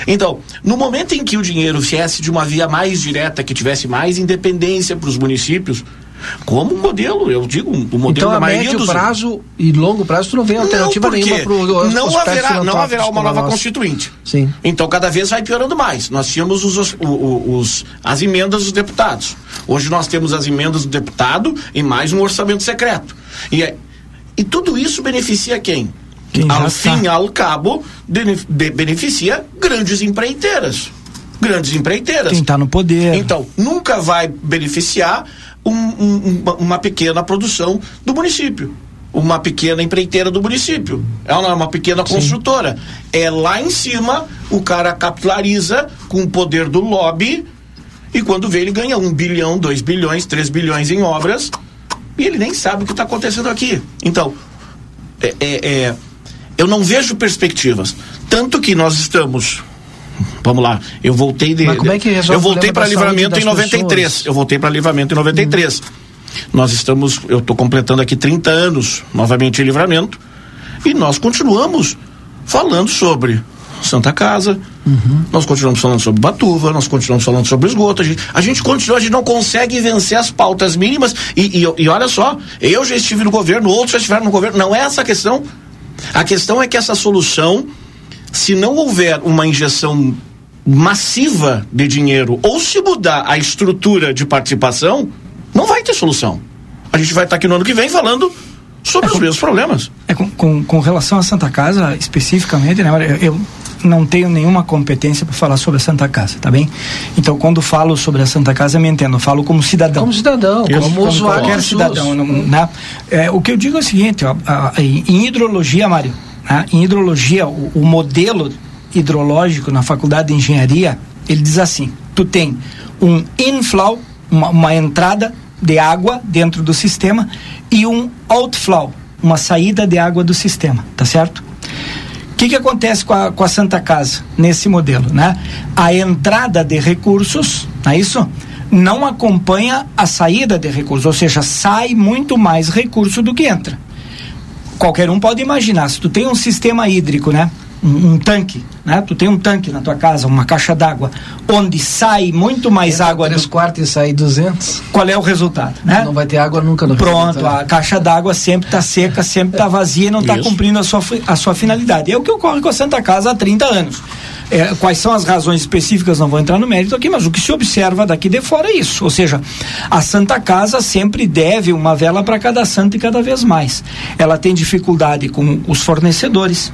Então, no momento em que o dinheiro viesse de uma via mais direta, que tivesse mais independência para os municípios, como modelo, eu digo, o modelo então, da a médio dos... prazo e longo prazo tu não vê alternativa não, nenhuma pro não haverá, não haverá uma nova nossa. constituinte. Sim. Então cada vez vai piorando mais. Nós tínhamos os, os, os, as emendas dos deputados. Hoje nós temos as emendas do deputado e mais um orçamento secreto. E, é, e tudo isso beneficia quem? quem ao fim e ao cabo, beneficia grandes empreiteiras. Grandes empreiteiras. Quem está no poder. Então, nunca vai beneficiar um, um, uma pequena produção do município uma pequena empreiteira do município. Ela não é uma pequena construtora. Sim. É lá em cima, o cara capitaliza com o poder do lobby E quando vê, ele ganha um bilhão, dois bilhões, três bilhões em obras e ele nem sabe o que está acontecendo aqui. Então, é, é, é, eu não vejo perspectivas. Tanto que nós estamos. Vamos lá, eu voltei de. Mas como é que resolve eu voltei para livramento em 93. pessoas? Eu voltei para livramento em 93. Nós estamos. Eu estou completando aqui 30 anos novamente em livramento. E nós continuamos falando sobre Santa Casa. Nós continuamos falando sobre Batuva, nós continuamos falando sobre esgoto. A gente, a gente continua, a gente não consegue vencer as pautas mínimas. E, e, e olha só, eu já estive no governo, outros já estiveram no governo. Não é essa a questão. A questão é que essa solução, se não houver uma injeção massiva de dinheiro ou se mudar a estrutura de participação, não vai ter solução. A gente vai estar aqui no ano que vem falando sobre os mesmos problemas. É, com, com, com relação à Santa Casa, especificamente, né, eu, eu não tenho nenhuma competência para falar sobre a Santa Casa, tá bem? Então, quando falo sobre a Santa Casa, me entendo, eu falo como cidadão. Como cidadão, como, como usuário qualquer cidadão. não- né? É, o que eu digo é o seguinte, ó, a- a- em hidrologia, Mário, né? em hidrologia, o, o modelo hidrológico na faculdade de engenharia, ele diz assim, tu tem um inflow, uma, uma entrada de água dentro do sistema e um outflow, uma saída de água do sistema, tá certo? O que, que acontece com a, com a Santa Casa nesse modelo, né? A entrada de recursos, não é isso? Não acompanha a saída de recursos, ou seja, sai muito mais recurso do que entra. Qualquer um pode imaginar, se tu tem um sistema hídrico, né? Um, um tanque, né? Tu tem um tanque na tua casa, uma caixa d'água, onde sai muito mais Entra água três do quartos e sair 200. qual é o resultado, né? Não vai ter água nunca no Pronto, a caixa d'água sempre está seca, sempre está vazia e não está cumprindo a sua, a sua finalidade. É o que ocorre com a Santa Casa há 30 anos. É, quais são as razões específicas, não vou entrar no mérito aqui, mas o que se observa daqui de fora é isso. Ou seja, a Santa Casa sempre deve uma vela para cada santo e cada vez mais. Ela tem dificuldade com os fornecedores,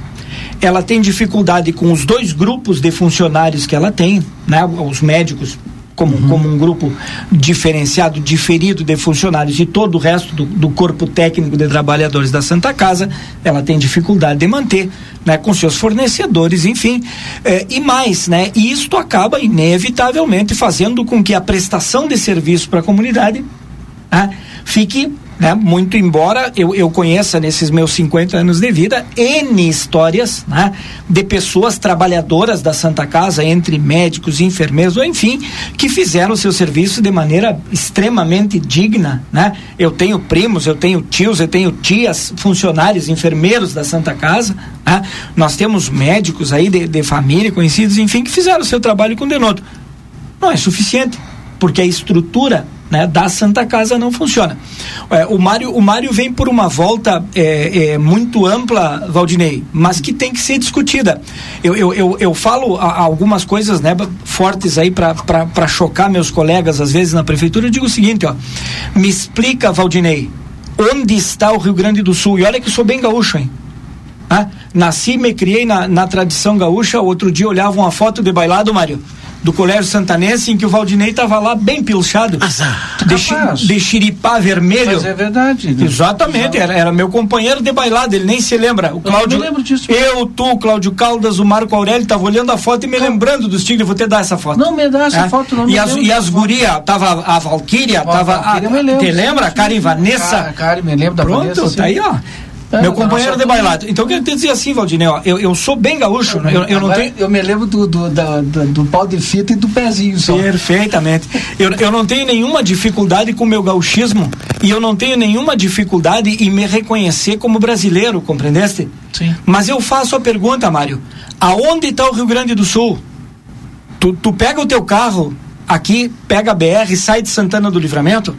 ela tem dificuldade com os dois grupos de funcionários que ela tem, né? Os médicos como, como um grupo diferenciado, diferido de funcionários e todo o resto do, do corpo técnico de trabalhadores da Santa Casa, ela tem dificuldade de manter, né, com seus fornecedores, enfim, eh, e mais, né, e isto acaba inevitavelmente fazendo com que a prestação de serviço para a comunidade né, fique né, muito embora eu, eu conheça nesses meus 50 anos de vida N histórias né, de pessoas trabalhadoras da Santa Casa, entre médicos, enfermeiros, ou enfim, que fizeram o seu serviço de maneira extremamente digna. Né? Eu tenho primos, eu tenho tios, eu tenho tias, funcionários, enfermeiros da Santa Casa. Né? Nós temos médicos aí de, de família, conhecidos, enfim, que fizeram o seu trabalho com denoto. Não é suficiente, porque a estrutura né, da Santa Casa não funciona. É, o Mário o Mário vem por uma volta é, é, muito ampla, Valdinei, mas que tem que ser discutida. Eu, eu, eu, eu falo a- algumas coisas né, fortes aí para chocar meus colegas, às vezes, na prefeitura. Eu digo o seguinte: ó, me explica, Valdinei, onde está o Rio Grande do Sul? E olha que sou bem gaúcho, hein? Ah, nasci me criei na, na tradição gaúcha. Outro dia olhava uma foto de bailado, Mário, do Colégio Santanense, em que o Valdinei estava lá bem pilchado. De, chi- Capaz. de xiripá vermelho. Mas é verdade. né? Exatamente, era, era meu companheiro de bailado, ele nem se lembra. O Cláudio, me lembro disso. Eu, tu, Cláudio Caldas, o Marco Aurélio, tava olhando a foto e me lembrando dos tigres, vou te dar essa foto. Não me dá essa É? foto, não E me as, lembro e as foto. guria, tava a Valquíria, tava Valquíria, a, eu me lembro, te sim, lembra? sim. A Karen Vanessa. Cara, Karen, me lembro da Pronto, Vanessa, sim. tá aí, ó. É, Meu companheiro de bailado. Então, eu quero te dizer assim, Valdinei, ó, eu, eu sou bem gaúcho, né? eu, eu não tenho... eu me lembro do, do, da- da- do pau de fita e do pezinho só. Perfeitamente. Eu, eu não tenho nenhuma dificuldade com o meu gauchismo e eu não tenho nenhuma dificuldade em me reconhecer como brasileiro, compreendeste? Sim. Mas eu faço a pergunta, Mário: aonde está o Rio Grande do Sul? Tu, tu pega o teu carro aqui, pega a BR, sai de Santana do Livramento,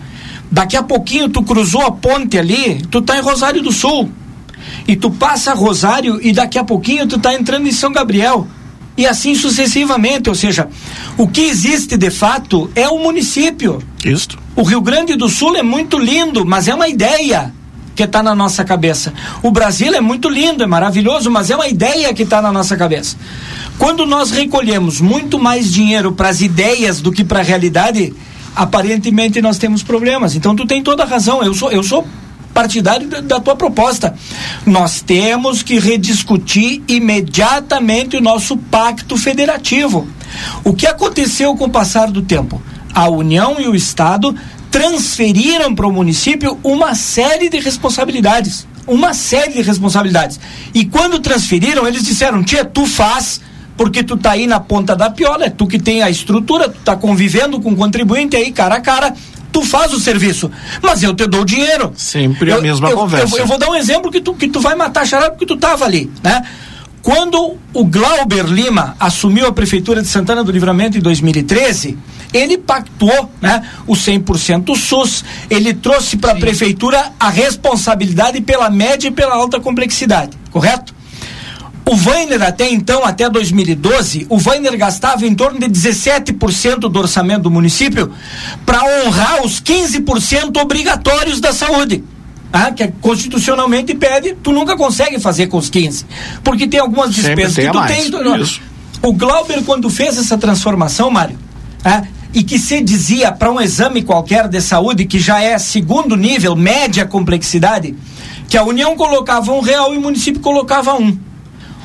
daqui a pouquinho tu cruzou a ponte ali, tu tá em Rosário do Sul. E tu passa Rosário e daqui a pouquinho tu tá entrando em São Gabriel. E assim sucessivamente, ou seja, o que existe de fato é o município. Isto. O Rio Grande do Sul é muito lindo, mas é uma ideia que está na nossa cabeça. O Brasil é muito lindo, é maravilhoso, mas é uma ideia que está na nossa cabeça. Quando nós recolhemos muito mais dinheiro para as ideias do que para a realidade, aparentemente nós temos problemas. Então tu tem toda a razão. Eu sou, eu sou partidário da, tua proposta. Nós temos que rediscutir imediatamente o nosso pacto federativo. O que aconteceu com o passar do tempo? a União e o Estado transferiram para o município uma série de responsabilidades. Uma série de responsabilidades. E quando transferiram, eles disseram: Tia, tu faz, porque tu tá aí na ponta da piola, é tu que tem a estrutura, tu tá convivendo com o contribuinte aí cara a cara, tu faz o serviço, mas eu te dou o dinheiro. Sempre a Eu- mesma eu, conversa. Eu, eu vou dar um exemplo que tu, que tu vai matar a charada porque tu tava ali, né? Quando o Glauber Lima assumiu a prefeitura de Santana do Livramento em 2013, ele pactuou, né, o 100% SUS, ele trouxe para a prefeitura a responsabilidade pela média e pela alta complexidade, correto? O Weiner até então, até 2012, o Weiner gastava em torno de 17% do orçamento do município para honrar os 15% obrigatórios da saúde. Ah, que é constitucionalmente pede, tu nunca consegue fazer com os 15. Porque tem algumas despesas que tu mais. tem. tu- Isso. O Glauber, quando fez essa transformação, Mário, ah, e que se dizia para um exame qualquer de saúde, que já é segundo nível, média complexidade, que a União colocava um real e o município colocava um.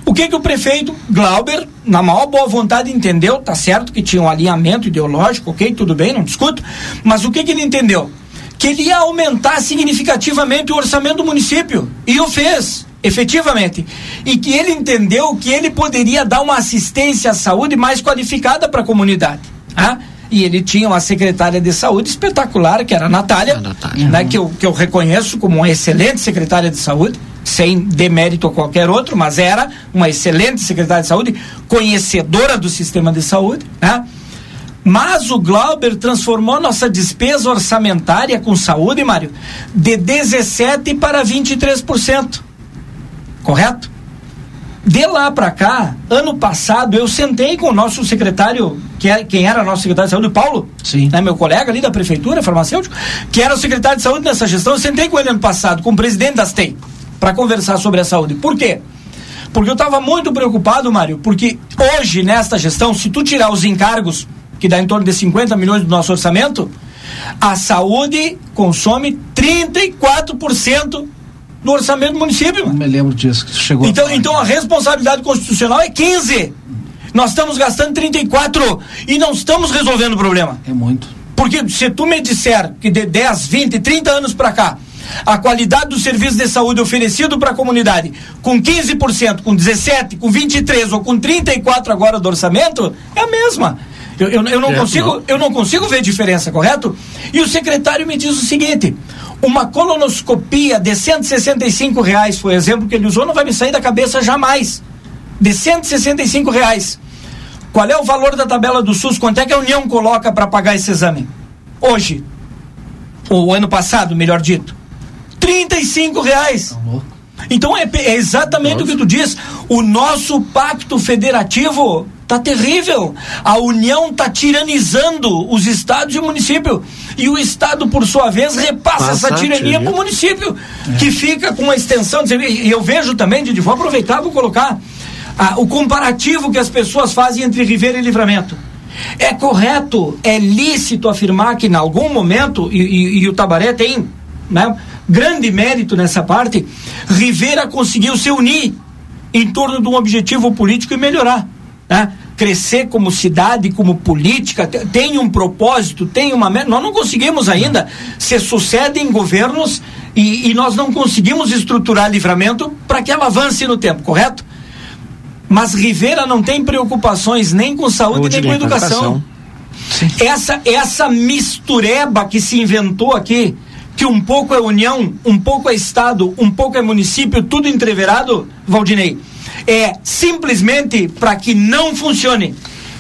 O que que o prefeito Glauber, na maior boa vontade, entendeu? Tá certo que tinha um alinhamento ideológico, ok, tudo bem, não discuto. Mas o que que ele entendeu? Que ele ia aumentar significativamente o orçamento do município. E o fez, efetivamente. E que ele entendeu que ele poderia dar uma assistência à saúde mais qualificada para a comunidade. Ah? E ele tinha uma secretária de saúde espetacular, que era a Natália, A Natália. né, que, eu, que eu reconheço como uma excelente secretária de saúde, sem demérito a qualquer outro, mas era uma excelente secretária de saúde, conhecedora do sistema de saúde, né? Mas o Glauber transformou nossa despesa orçamentária com saúde, Mário, de 17% para 23%. Correto? De lá para cá, ano passado, eu sentei com o nosso secretário, que é, quem era nosso secretário de saúde, Paulo, Sim. né, meu colega ali da prefeitura, farmacêutico, que era o secretário de saúde nessa gestão. Eu sentei com ele ano passado, com o presidente da STEI, para conversar sobre a saúde. Por quê? Porque eu estava muito preocupado, Mário, porque hoje, nesta gestão, se tu tirar os encargos, que dá em torno de 50 milhões do nosso orçamento, a saúde consome 34% do orçamento do município. Não me lembro disso, que chegou. Então, a- então a responsabilidade constitucional é 15. Nós estamos gastando 34 e não estamos resolvendo o problema. É muito. Porque se tu me disser que de 10, 20, 30 anos para cá, a qualidade do serviço de saúde oferecido para a comunidade com 15%, com 17%, com 23% ou com 34% agora do orçamento, é a mesma. Eu, eu, eu não, É, consigo, não. eu não consigo ver diferença, correto? E o secretário me diz o seguinte: uma colonoscopia de 165 reais, foi o exemplo que ele usou, não vai me sair da cabeça jamais. De 165 reais. Qual é o valor da tabela do SUS? Quanto é que a União coloca para pagar esse exame? Hoje. Ou ano passado, melhor dito. 35 reais. Tá. Então é, é exatamente o que tu diz. O nosso pacto federativo tá terrível. A União tá tiranizando os estados e o município. E o estado, por sua vez, repassa Passa essa tirania para o município, que fica com uma extensão. de. E eu vejo também, Didi, vou aproveitar vou colocar ah, o comparativo que as pessoas fazem entre Ribeira e Livramento. É correto, é lícito afirmar que em algum momento, e, e- e o Tabaré tem né, grande mérito nessa parte, Rivera conseguiu se unir em torno de um objetivo político e melhorar. Né? Crescer como cidade, como política, te- tem um propósito, tem uma meta. Nós não conseguimos ainda, se sucedem governos e, e nós não conseguimos estruturar livramento para que ela avance no tempo, correto? Mas Rivera não tem preocupações nem com saúde nem com nem com educação. Essa, essa mistureba que se inventou aqui, que um pouco é União, um pouco é Estado, um pouco é município, tudo entreverado, Valdinei, é simplesmente para que não funcione,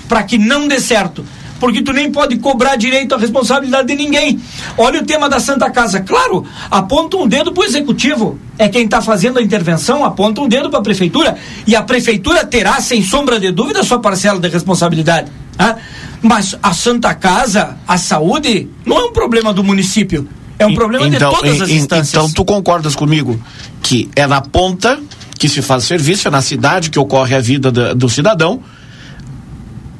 para que não dê certo. Porque tu nem pode cobrar direito à responsabilidade de ninguém. Olha o tema da Santa Casa. Claro, aponta um dedo para o executivo. É quem está fazendo a intervenção, aponta um dedo para a prefeitura. E a prefeitura terá, sem sombra de dúvida, a sua parcela de responsabilidade. ah? Mas a Santa Casa, a saúde, não é um problema do município. É um problema de todas as instâncias. Então tu concordas comigo que é na ponta que se faz serviço, é na cidade que ocorre a vida da- do cidadão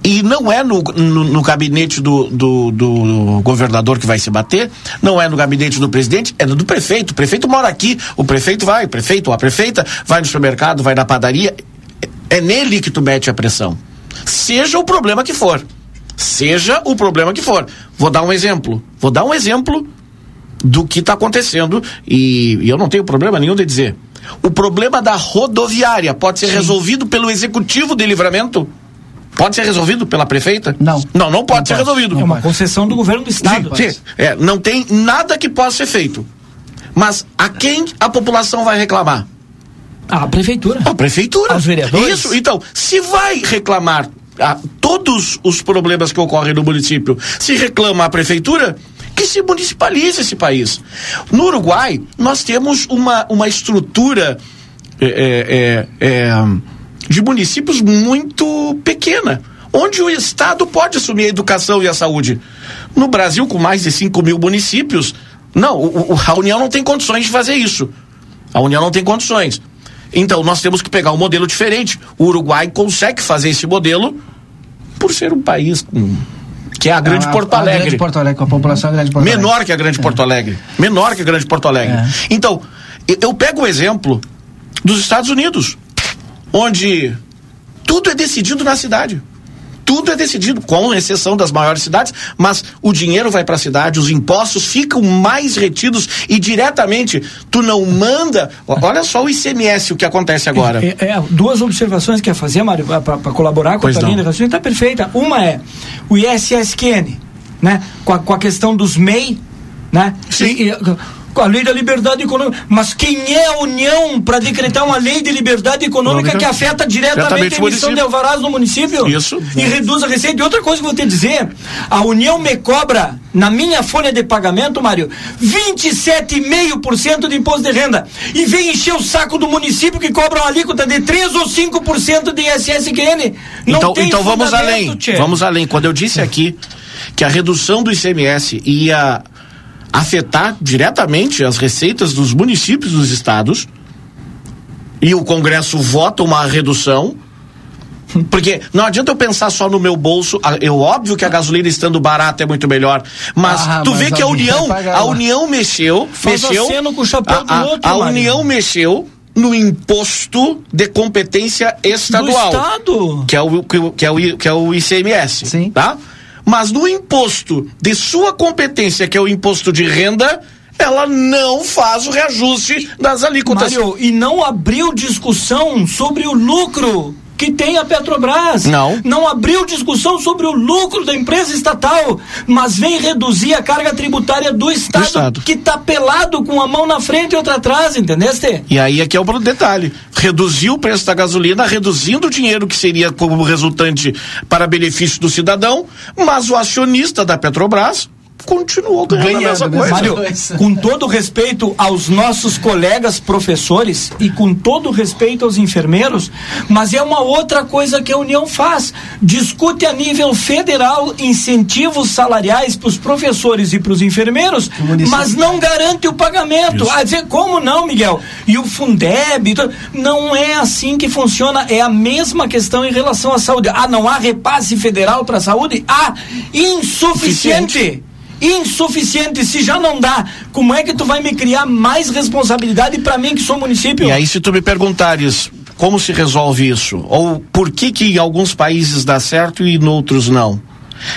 e não é no, no, no gabinete do, do, do governador que vai se bater, não é no gabinete do presidente, é no do prefeito. O prefeito mora aqui, o prefeito vai, o prefeito ou a prefeita vai no supermercado, vai na padaria. É nele que tu mete a pressão. Seja o problema que for. Seja o problema que for. Vou dar um exemplo. Vou dar um exemplo do que está acontecendo e, e eu não tenho problema nenhum de dizer. O problema da rodoviária pode ser resolvido pelo executivo de livramento? Pode ser resolvido pela prefeita? Não. Não, não pode Não ser pode. resolvido. É uma concessão do governo do estado. Sim, sim. É, não tem nada que possa ser feito. Mas a quem a população vai reclamar? A prefeitura. A prefeitura. Aos vereadores. Isso, então, se vai reclamar ah, todos os problemas que ocorrem no município, se reclama a prefeitura, que se municipalize esse país. No Uruguai, nós temos uma, uma estrutura é, é, é, de municípios muito pequena, onde o Estado pode assumir a educação e a saúde. No Brasil, com mais de 5 mil municípios, não, o- a União não tem condições de fazer isso. A União não tem condições. Então, nós temos que pegar um modelo diferente. O Uruguai consegue fazer esse modelo por ser um país com- que é a grande A- Porto a Alegre. grande Porto Alegre, com a população grande Porto Alegre. Menor que a grande Porto Alegre. Menor que a grande Porto Alegre. É. Então, eu pego o exemplo dos Estados Unidos, onde tudo é decidido na cidade. Tudo é decidido, com exceção das maiores cidades, mas o dinheiro vai para a cidade, os impostos ficam mais retidos e diretamente tu não manda. Olha só o ICMS, o que acontece agora. É, é, duas observações que ia fazer, Mário, para colaborar com Pois a tua não. linha de raciocínio, está perfeita. Uma é o ISSQN, né? Com a, com a questão dos MEI, né? Sim. E- e- a lei da liberdade econômica. Mas quem é a União para decretar uma lei de liberdade econômica que afeta diretamente a emissão de alvarás no município? Isso. E reduz a receita. E outra coisa que eu vou te dizer: a União me cobra, na minha folha de pagamento, Mário, 27,5% de imposto de renda. E vem encher o saco do município que cobra uma alíquota de 3 ou 5% de ISSQN. Não então, então vamos além. tchê. Vamos além. Quando eu disse aqui que a redução do ICMS ia afetar diretamente as receitas dos municípios dos estados e o Congresso vota uma redução. Porque não adianta eu pensar só no meu bolso. Eu óbvio que a gasolina estando barata é muito melhor, mas Ah, tu mas vê que a União, a. União mexeu, Faz mexeu. com o chapéu a, do a- outro, a. União mexeu no imposto de competência estadual Do Estado. que é o, que, é o, que é o ICMS. Sim. Tá? Mas no imposto de sua competência, que é o imposto de renda, ela não faz o reajuste das alíquotas. Mário, e não abriu discussão sobre o lucro que tem a Petrobras. Não. Não abriu discussão sobre o lucro da empresa estatal, mas vem reduzir a carga tributária do Estado, Estado. que tá pelado com uma mão na frente e outra atrás, entendeste? E aí aqui é o detalhe. Reduziu o preço da gasolina, reduzindo o dinheiro que seria como resultante para benefício do cidadão, mas o acionista da Petrobras continuou ganhando, a Ganhando, mesma né? coisa. Mário, com todo respeito aos nossos colegas professores e com todo respeito aos enfermeiros, mas é uma outra coisa que a União faz. Discute a nível federal incentivos salariais para os professores e para os enfermeiros, mas não garante o pagamento. Ah, dizer, como não, Miguel? E o Fundeb? Não é assim que funciona. É a mesma questão em relação à saúde. Ah, não há repasse federal para a saúde? Ah, insuficiente insuficiente. Se já não dá, como é que tu vai me criar mais responsabilidade para mim que sou município? E aí, se tu me perguntares como se resolve isso, ou por que que em alguns países dá certo e em outros não,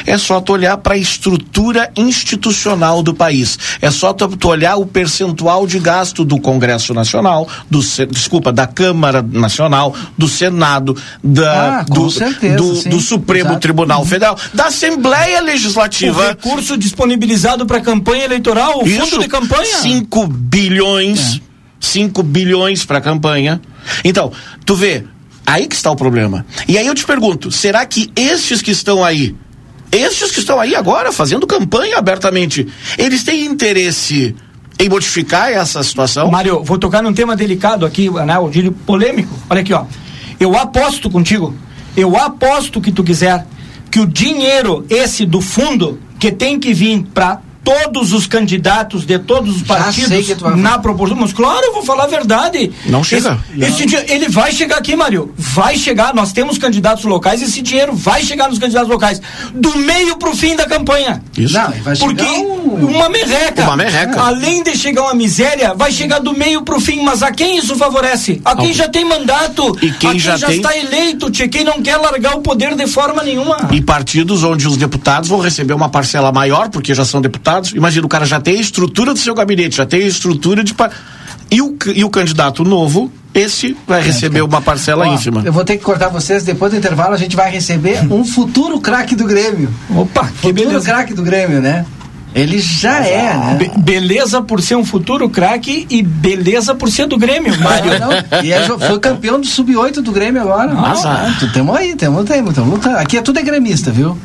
é só tu olhar para a estrutura institucional do país. É só tu, olhar o percentual de gasto do Congresso Nacional, do desculpa, da Câmara Nacional, do Senado, da Ah, do, certeza, do, do Supremo Exato. Tribunal Federal, da Assembleia o Legislativa. recurso disponibilizado para campanha eleitoral, o fundo de campanha. 5 bilhões. 5 bilhões para campanha. Então, tu vê, aí que está o problema. E aí eu te pergunto, será que estes que estão aí, estes que estão aí agora fazendo campanha abertamente, eles têm interesse em modificar essa situação? Mário, vou tocar num tema delicado aqui, né, o dílio polêmico. Olha aqui, ó. Eu aposto contigo, eu aposto que tu quiser que o dinheiro esse do fundo que tem que vir para todos os candidatos de todos os partidos na proporção, mas claro, eu vou falar a verdade. Não chega. Esse, esse dinheiro, ele vai chegar aqui, Mário. Vai chegar. Nós temos candidatos locais. Esse dinheiro vai chegar nos candidatos locais. Do meio pro fim da campanha. Isso. Não, vai chegar Porque um- uma merreca. Uma merreca. Além de chegar uma miséria, vai chegar do meio pro fim. Mas a quem isso favorece? A quem já tem mandato. E quem a quem já já, tem- está eleito. Tchê, quem não quer largar o poder de forma nenhuma. E partidos onde os deputados vão receber uma parcela maior, porque já são deputados. Imagina, o cara já tem a estrutura do seu gabinete, já tem a estrutura de. E o, e o candidato novo, esse vai receber uma parcela Ó, ínfima. Eu vou ter que cortar vocês. Depois do intervalo, a gente vai receber um futuro craque do Grêmio. Opa, que Futuro beleza. craque do Grêmio, né? Ele já é, né? Be- beleza por ser um futuro craque e beleza por ser do Grêmio, Mário. Ah, não. E é, foi campeão do Sub-8 do Grêmio agora. Nossa. Ah, tu- tamo aí, tamo lutando. Aqui é tudo é gremista, viu?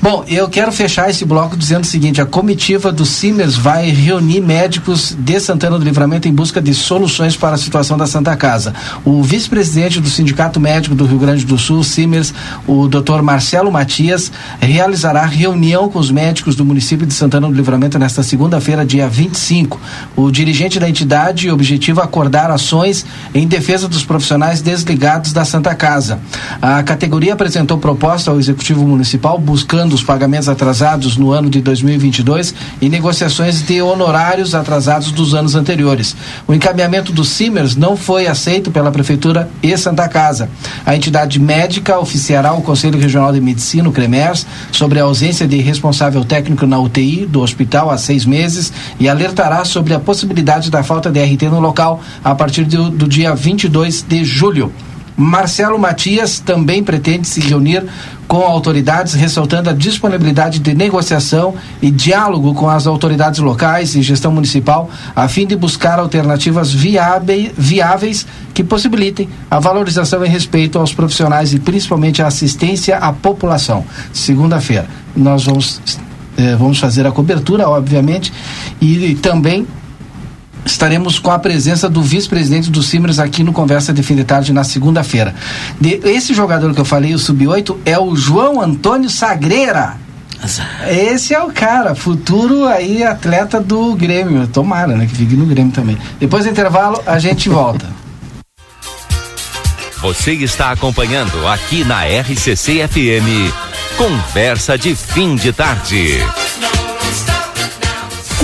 Bom, eu quero fechar esse bloco dizendo o seguinte: a comitiva do Simers vai reunir médicos de Santana do Livramento em busca de soluções para a situação da Santa Casa. O vice-presidente do Sindicato Médico do Rio Grande do Sul, Simers, o Dr. Marcelo Matias, realizará reunião com os médicos do município de Santana do Livramento nesta segunda-feira, dia 25. O dirigente da entidade objetiva acordar ações em defesa dos profissionais desligados da Santa Casa. A categoria apresentou proposta ao Executivo Municipal buscando os pagamentos atrasados no ano de 2022 e negociações de honorários atrasados dos anos anteriores. O encaminhamento do Simers não foi aceito pela Prefeitura e Santa Casa. A entidade médica oficiará o Conselho Regional de Medicina, o CREMERS, sobre a ausência de responsável técnico na UTI do hospital há seis meses e alertará sobre a possibilidade da falta de RT no local a partir do, do dia 22 de julho. Marcelo Matias também pretende se reunir com autoridades, ressaltando a disponibilidade de negociação e diálogo com as autoridades locais e gestão municipal, a fim de buscar alternativas viáveis, viáveis que possibilitem a valorização e respeito aos profissionais e principalmente a assistência à população. Segunda-feira, nós vamos, eh, vamos fazer a cobertura, obviamente, e, também estaremos com a presença do vice-presidente do Simers aqui no Conversa de Fim de Tarde na segunda-feira. Esse jogador que eu falei, o Sub-8, é o João Antônio Sagreira. Esse é o cara, futuro aí atleta do Grêmio. Tomara, né? Que fique no Grêmio também. Depois do intervalo, a gente volta. Você está acompanhando aqui na RCC FM. Conversa de fim de tarde.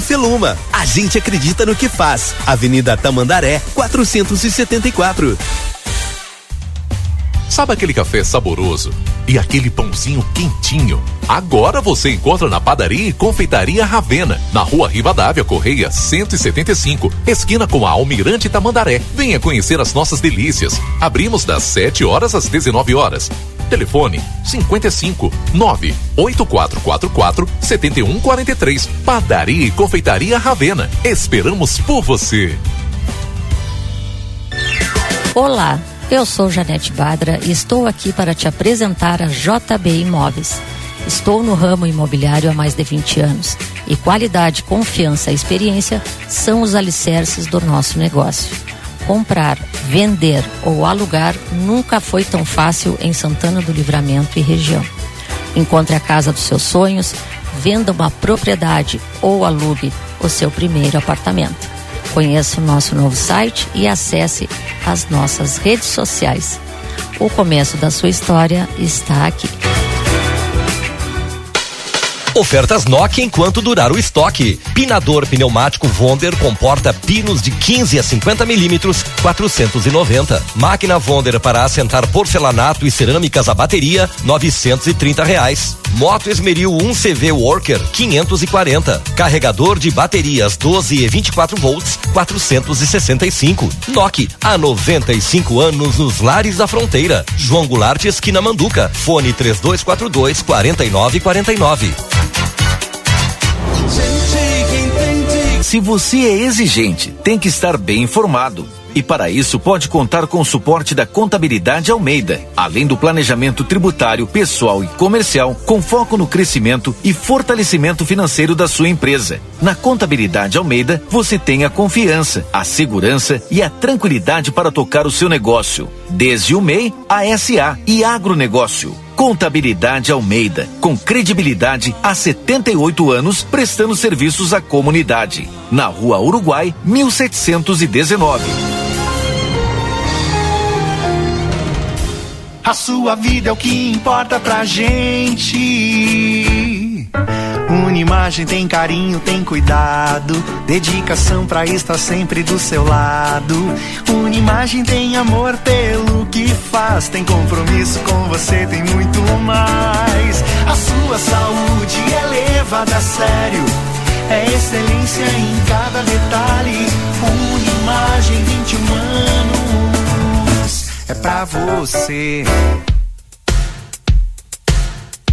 Feluma. A gente acredita no que faz. Avenida Tamandaré, 474. Sabe aquele café saboroso e aquele pãozinho quentinho? Agora você encontra na padaria e confeitaria Ravena, na rua Rivadavia Correia 175, esquina com a Almirante Tamandaré. Venha conhecer as nossas delícias. Abrimos das 7 horas às 19 horas. Telefone 55 98444 7143. Padaria e confeitaria Ravena. Esperamos por você. Olá, eu sou Janete Badra e estou aqui para te apresentar a JB Imóveis. Estou no ramo imobiliário há mais de 20 anos e qualidade, confiança e experiência são os alicerces do nosso negócio. Comprar, vender ou alugar nunca foi tão fácil em Santana do Livramento e região. Encontre a casa dos seus sonhos, venda uma propriedade ou alugue o seu primeiro apartamento. Conheça o nosso novo site e acesse as nossas redes sociais. O começo da sua história está aqui. Ofertas Nokia enquanto durar o estoque. Pinador pneumático Vonder comporta pinos de 15 a 50 milímetros, 490. Máquina Vonder para assentar porcelanato e cerâmicas a bateria, 930 reais. Moto Esmeril 1 CV Worker, 540. Carregador de baterias 12 e 24 volts, 465. Nokia, há 95 anos nos lares da fronteira. João Goulart, esquina Manduca. Fone 3242 4949. Se você é exigente, tem que estar bem informado. E para isso pode contar com o suporte da Contabilidade Almeida, além do planejamento tributário, pessoal e comercial, com foco no crescimento e fortalecimento financeiro da sua empresa. Na Contabilidade Almeida, você tem a confiança, a segurança e a tranquilidade para tocar o seu negócio, desde o MEI a SA e agronegócio. Contabilidade Almeida, com credibilidade há 78 anos, prestando serviços à comunidade. Na Rua Uruguai, 1719. A sua vida é o que importa pra gente. Unimagem tem carinho, tem cuidado, dedicação pra estar sempre do seu lado. Unimagem tem amor pelo que faz, tem compromisso com você, tem muito mais. A sua saúde é levada a sério, é excelência em cada detalhe. Unimagem 21 anos, é pra você.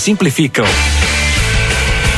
simplificam.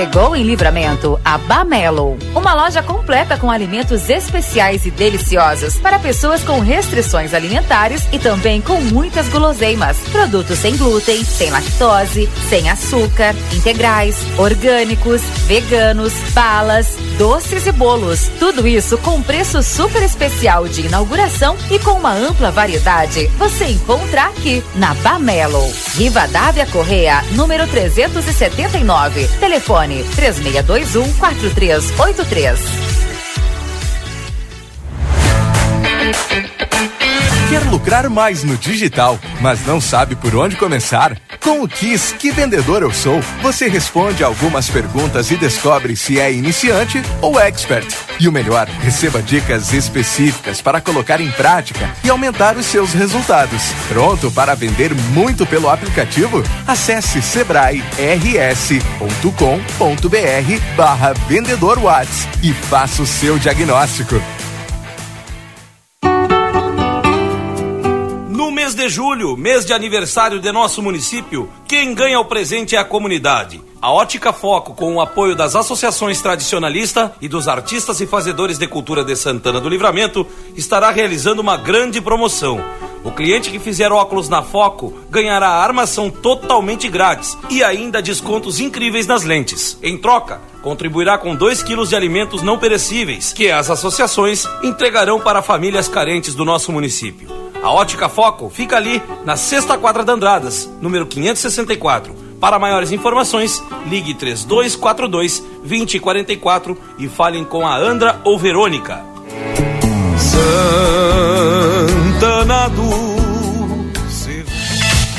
Chegou em Livramento a Bamelo, uma loja completa com alimentos especiais e deliciosos para pessoas com restrições alimentares e também com muitas guloseimas. Produtos sem glúten, sem lactose, sem açúcar, integrais, orgânicos, veganos, balas, doces e bolos. Tudo isso com preço super especial de inauguração e com uma ampla variedade. Você encontra aqui na Bamelo. Riva Dávia Correia, número 379. Telefone 3621 4383. Quer lucrar mais no digital, mas não sabe por onde começar? Com o Kiss Que Vendedor Eu Sou, você responde algumas perguntas e descobre se é iniciante ou expert. E o melhor, receba dicas específicas para colocar em prática e aumentar os seus resultados. Pronto para vender muito pelo aplicativo? Acesse sebrae-rs.com.br barra vendedor e faça o seu diagnóstico. Mês de julho, mês de aniversário de nosso município, quem ganha o presente é a comunidade. A Ótica Foco, com o apoio das associações tradicionalistas e dos artistas e fazedores de cultura de Santana do Livramento, estará realizando uma grande promoção. O cliente que fizer óculos na Foco ganhará armação totalmente grátis e ainda descontos incríveis nas lentes. Em troca, contribuirá com 2 quilos de alimentos não perecíveis, que as associações entregarão para famílias carentes do nosso município. A Ótica Foco fica ali na sexta quadra da Andradas, número 564. Para maiores informações, ligue 3242 2044 e falem com a Andra ou Verônica. Santana do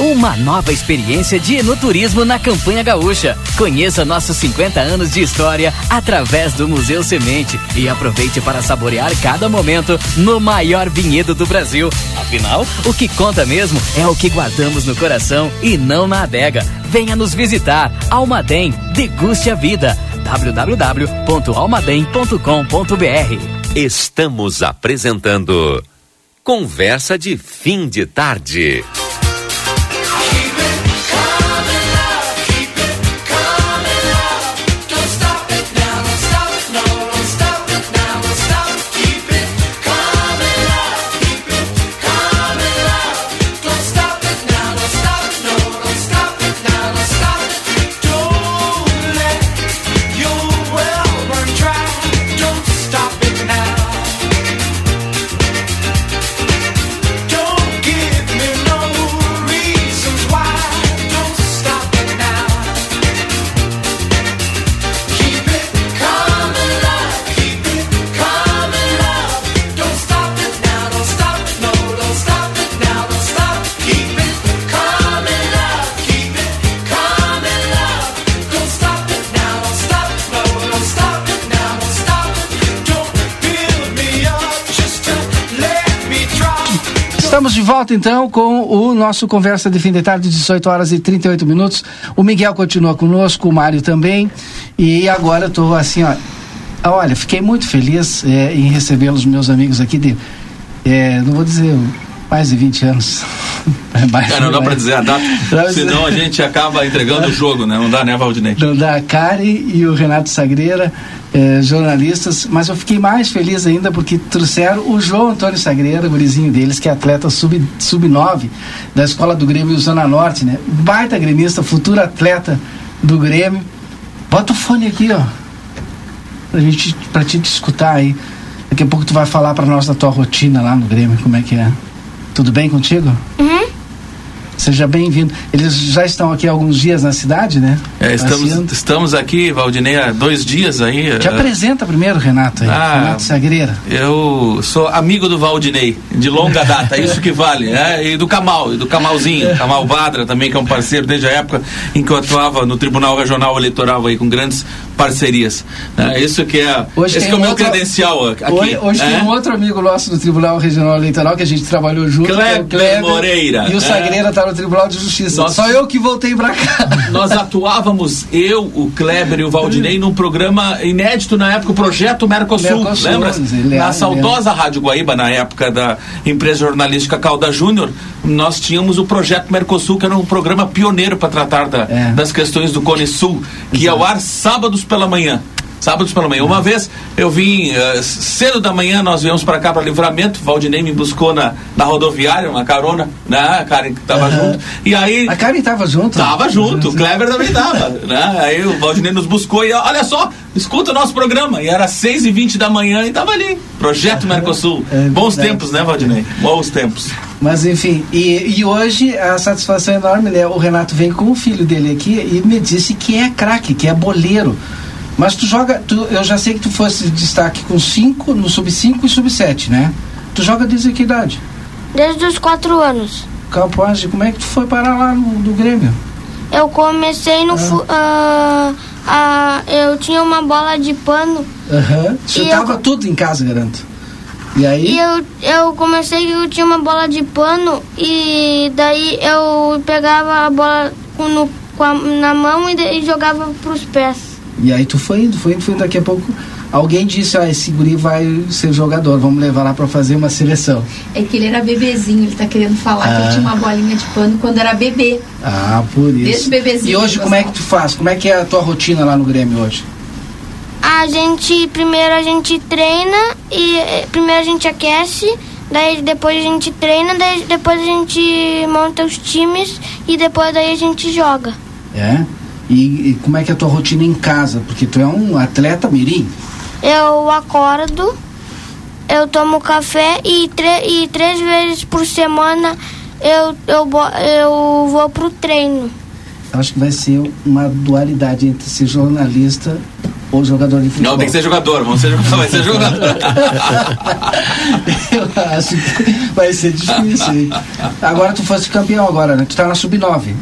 uma nova experiência de enoturismo na campanha gaúcha. Conheça nossos 50 anos de história através do Museu Semente e aproveite para saborear cada momento no maior vinhedo do Brasil. Afinal, o que conta mesmo é o que guardamos no coração e não na adega. Venha nos visitar. Almaden, deguste a vida. www.almaden.com.br Estamos apresentando Conversa de Fim de Tarde. Estamos de volta então com o nosso Conversa de Fim de Tarde, 18 horas e 38 minutos. O Miguel continua conosco, o Mário também. E agora eu estou assim, ó. Olha, fiquei muito feliz é, em receber os meus amigos aqui de. É, não vou dizer mais de 20 anos. mais, é, não dá para dizer a data, senão a gente acaba entregando o jogo, né? Não dá, né, Valdinei? Não dá. A Kari e o Renato Sagreira, eh, jornalistas, mas eu fiquei mais feliz ainda porque trouxeram o João Antônio Sagreira, gurizinho deles, que é atleta sub-9 sub da Escola do Grêmio Zona Norte, né? Baita gremista, futuro atleta do Grêmio. Bota o fone aqui, ó. Pra, gente, pra te escutar aí. Daqui a pouco tu vai falar para nós da tua rotina lá no Grêmio, como é que é. Tudo bem contigo? Uhum. Seja bem-vindo. Eles já estão aqui há alguns dias na cidade, né? É, estamos, estamos aqui, Valdinei, há dois dias aí. Te uh, apresenta primeiro, Renato, aí, ah, Renato Sagreira. Eu sou amigo do Valdinei, de longa data, é isso que vale. É, e do Camal, e do Camalzinho, Camal Badra também, que é um parceiro desde a época em que eu atuava no Tribunal Regional Eleitoral aí, com grandes parcerias. Né? Isso que é, hoje esse que é o meu outro, credencial aqui. Hoje, hoje é? tem um outro amigo nosso do Tribunal Regional Eleitoral que a gente trabalhou junto, Kleber, é o Kleber Moreira. E o Sagreira está no Tribunal de Justiça. Nós, Só eu que voltei para cá. Nós atuávamos, eu, o Kleber e o Valdinei, num programa inédito na época, o Projeto Mercosul. Mercosul lembra? Na é, saudosa Rádio Guaíba, na época da empresa jornalística Calda Júnior, nós tínhamos o Projeto Mercosul, que era um programa pioneiro para tratar da, É. das questões do Cone Sul, que ia ao ar sábados pela manhã. Sábados pela manhã. Uma vez eu vim eh, cedo da manhã, nós viemos para cá para Livramento. Valdinei me buscou na, na rodoviária, uma carona, né? A Karen tava junto. E aí. A Karen tava junto? Tava junto, o Kleber também tava. né? Aí o Valdinei nos buscou e olha só, escuta o nosso programa. E era 6 e 20 da manhã e tava ali. Projeto Mercosul. Bons verdade. tempos, né, Valdinei? Bons tempos. Mas enfim, e, e hoje a satisfação é enorme, né? O Renato vem com o filho dele aqui e me disse que é craque, que é boleiro. Mas tu joga, tu, eu já sei que tu fosse destaque com 5, no sub-5 e sub-7, né? Tu joga desde que idade? Desde os quatro anos. Capaz, como é que tu foi parar lá no, no Grêmio? Eu comecei no. ah, ah, eu tinha uma bola de pano Aham. Você E tava eu- tudo em casa, garanto. E aí? e eu, eu comecei eu tinha uma bola de pano e daí eu pegava a bola com, no, com a- na mão e, de- e jogava pros pés. E aí tu foi indo, foi indo, foi indo. Daqui a pouco alguém disse, ó, esse guri vai ser jogador, vamos levar lá pra fazer uma seleção. É que ele era bebezinho, ele tá querendo falar que Ah. ele tinha uma bolinha de pano quando era bebê. Ah, por isso. Desde bebezinho E hoje como é que tu faz? Como é que é a tua rotina lá no Grêmio hoje? A gente, primeiro a gente treina e eh, primeiro a gente aquece, Daí depois a gente treina, daí depois a gente monta os times e depois daí a gente joga. É? E, e como é que é a tua rotina em casa? Porque tu é um atleta mirim. Eu acordo, eu tomo café e, e três vezes por semana eu, eu, eu vou pro treino. Acho que vai ser uma dualidade entre ser jornalista ou jogador de futebol. Não, tem que ser jogador, vamos ser jogador, vai ser jogador. Eu acho que vai ser difícil. hein? Agora tu fosse campeão agora, né? Tu tá na sub-9.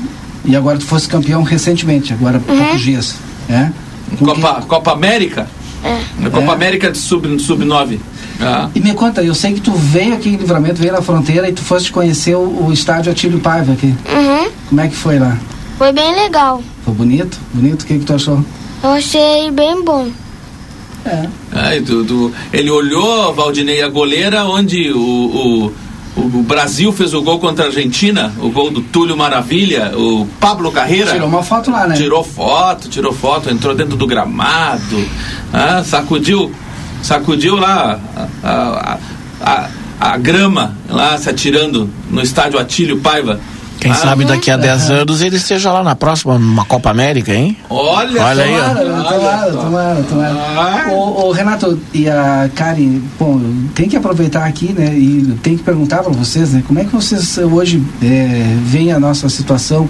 E agora tu fosse campeão recentemente, agora há poucos dias. É? Copa, Copa América? É. Na Copa América de sub, sub 9. Ah. E me conta, eu sei que tu veio aqui em Livramento, veio na fronteira e tu foste conhecer o, o estádio Atílio Paiva aqui. Uhum. Como é que foi lá? Foi bem legal. Foi bonito? Bonito? O que, que tu achou? Eu achei bem bom. Ah, e tu- tu- ele olhou, Valdinei, a goleira onde o, o, o Brasil fez o gol contra a Argentina, o gol do Túlio Maravilha, o Pablo Carreira. Tirou uma foto lá, né? Tirou foto, tirou foto, entrou dentro do gramado, ah, sacudiu, sacudiu lá a, a, a, a grama, lá se atirando no estádio Atílio Paiva. Quem Ah, sabe daqui a 10 anos ele esteja lá na próxima, numa Copa América, hein? Olha, Olha aí, ó. Tomara, tomara, tomara, tomara. Ô, ô, Renato e a Karen, bom, tem que aproveitar aqui, né? E tem que perguntar para vocês, né? Como é que vocês hoje é, veem a nossa situação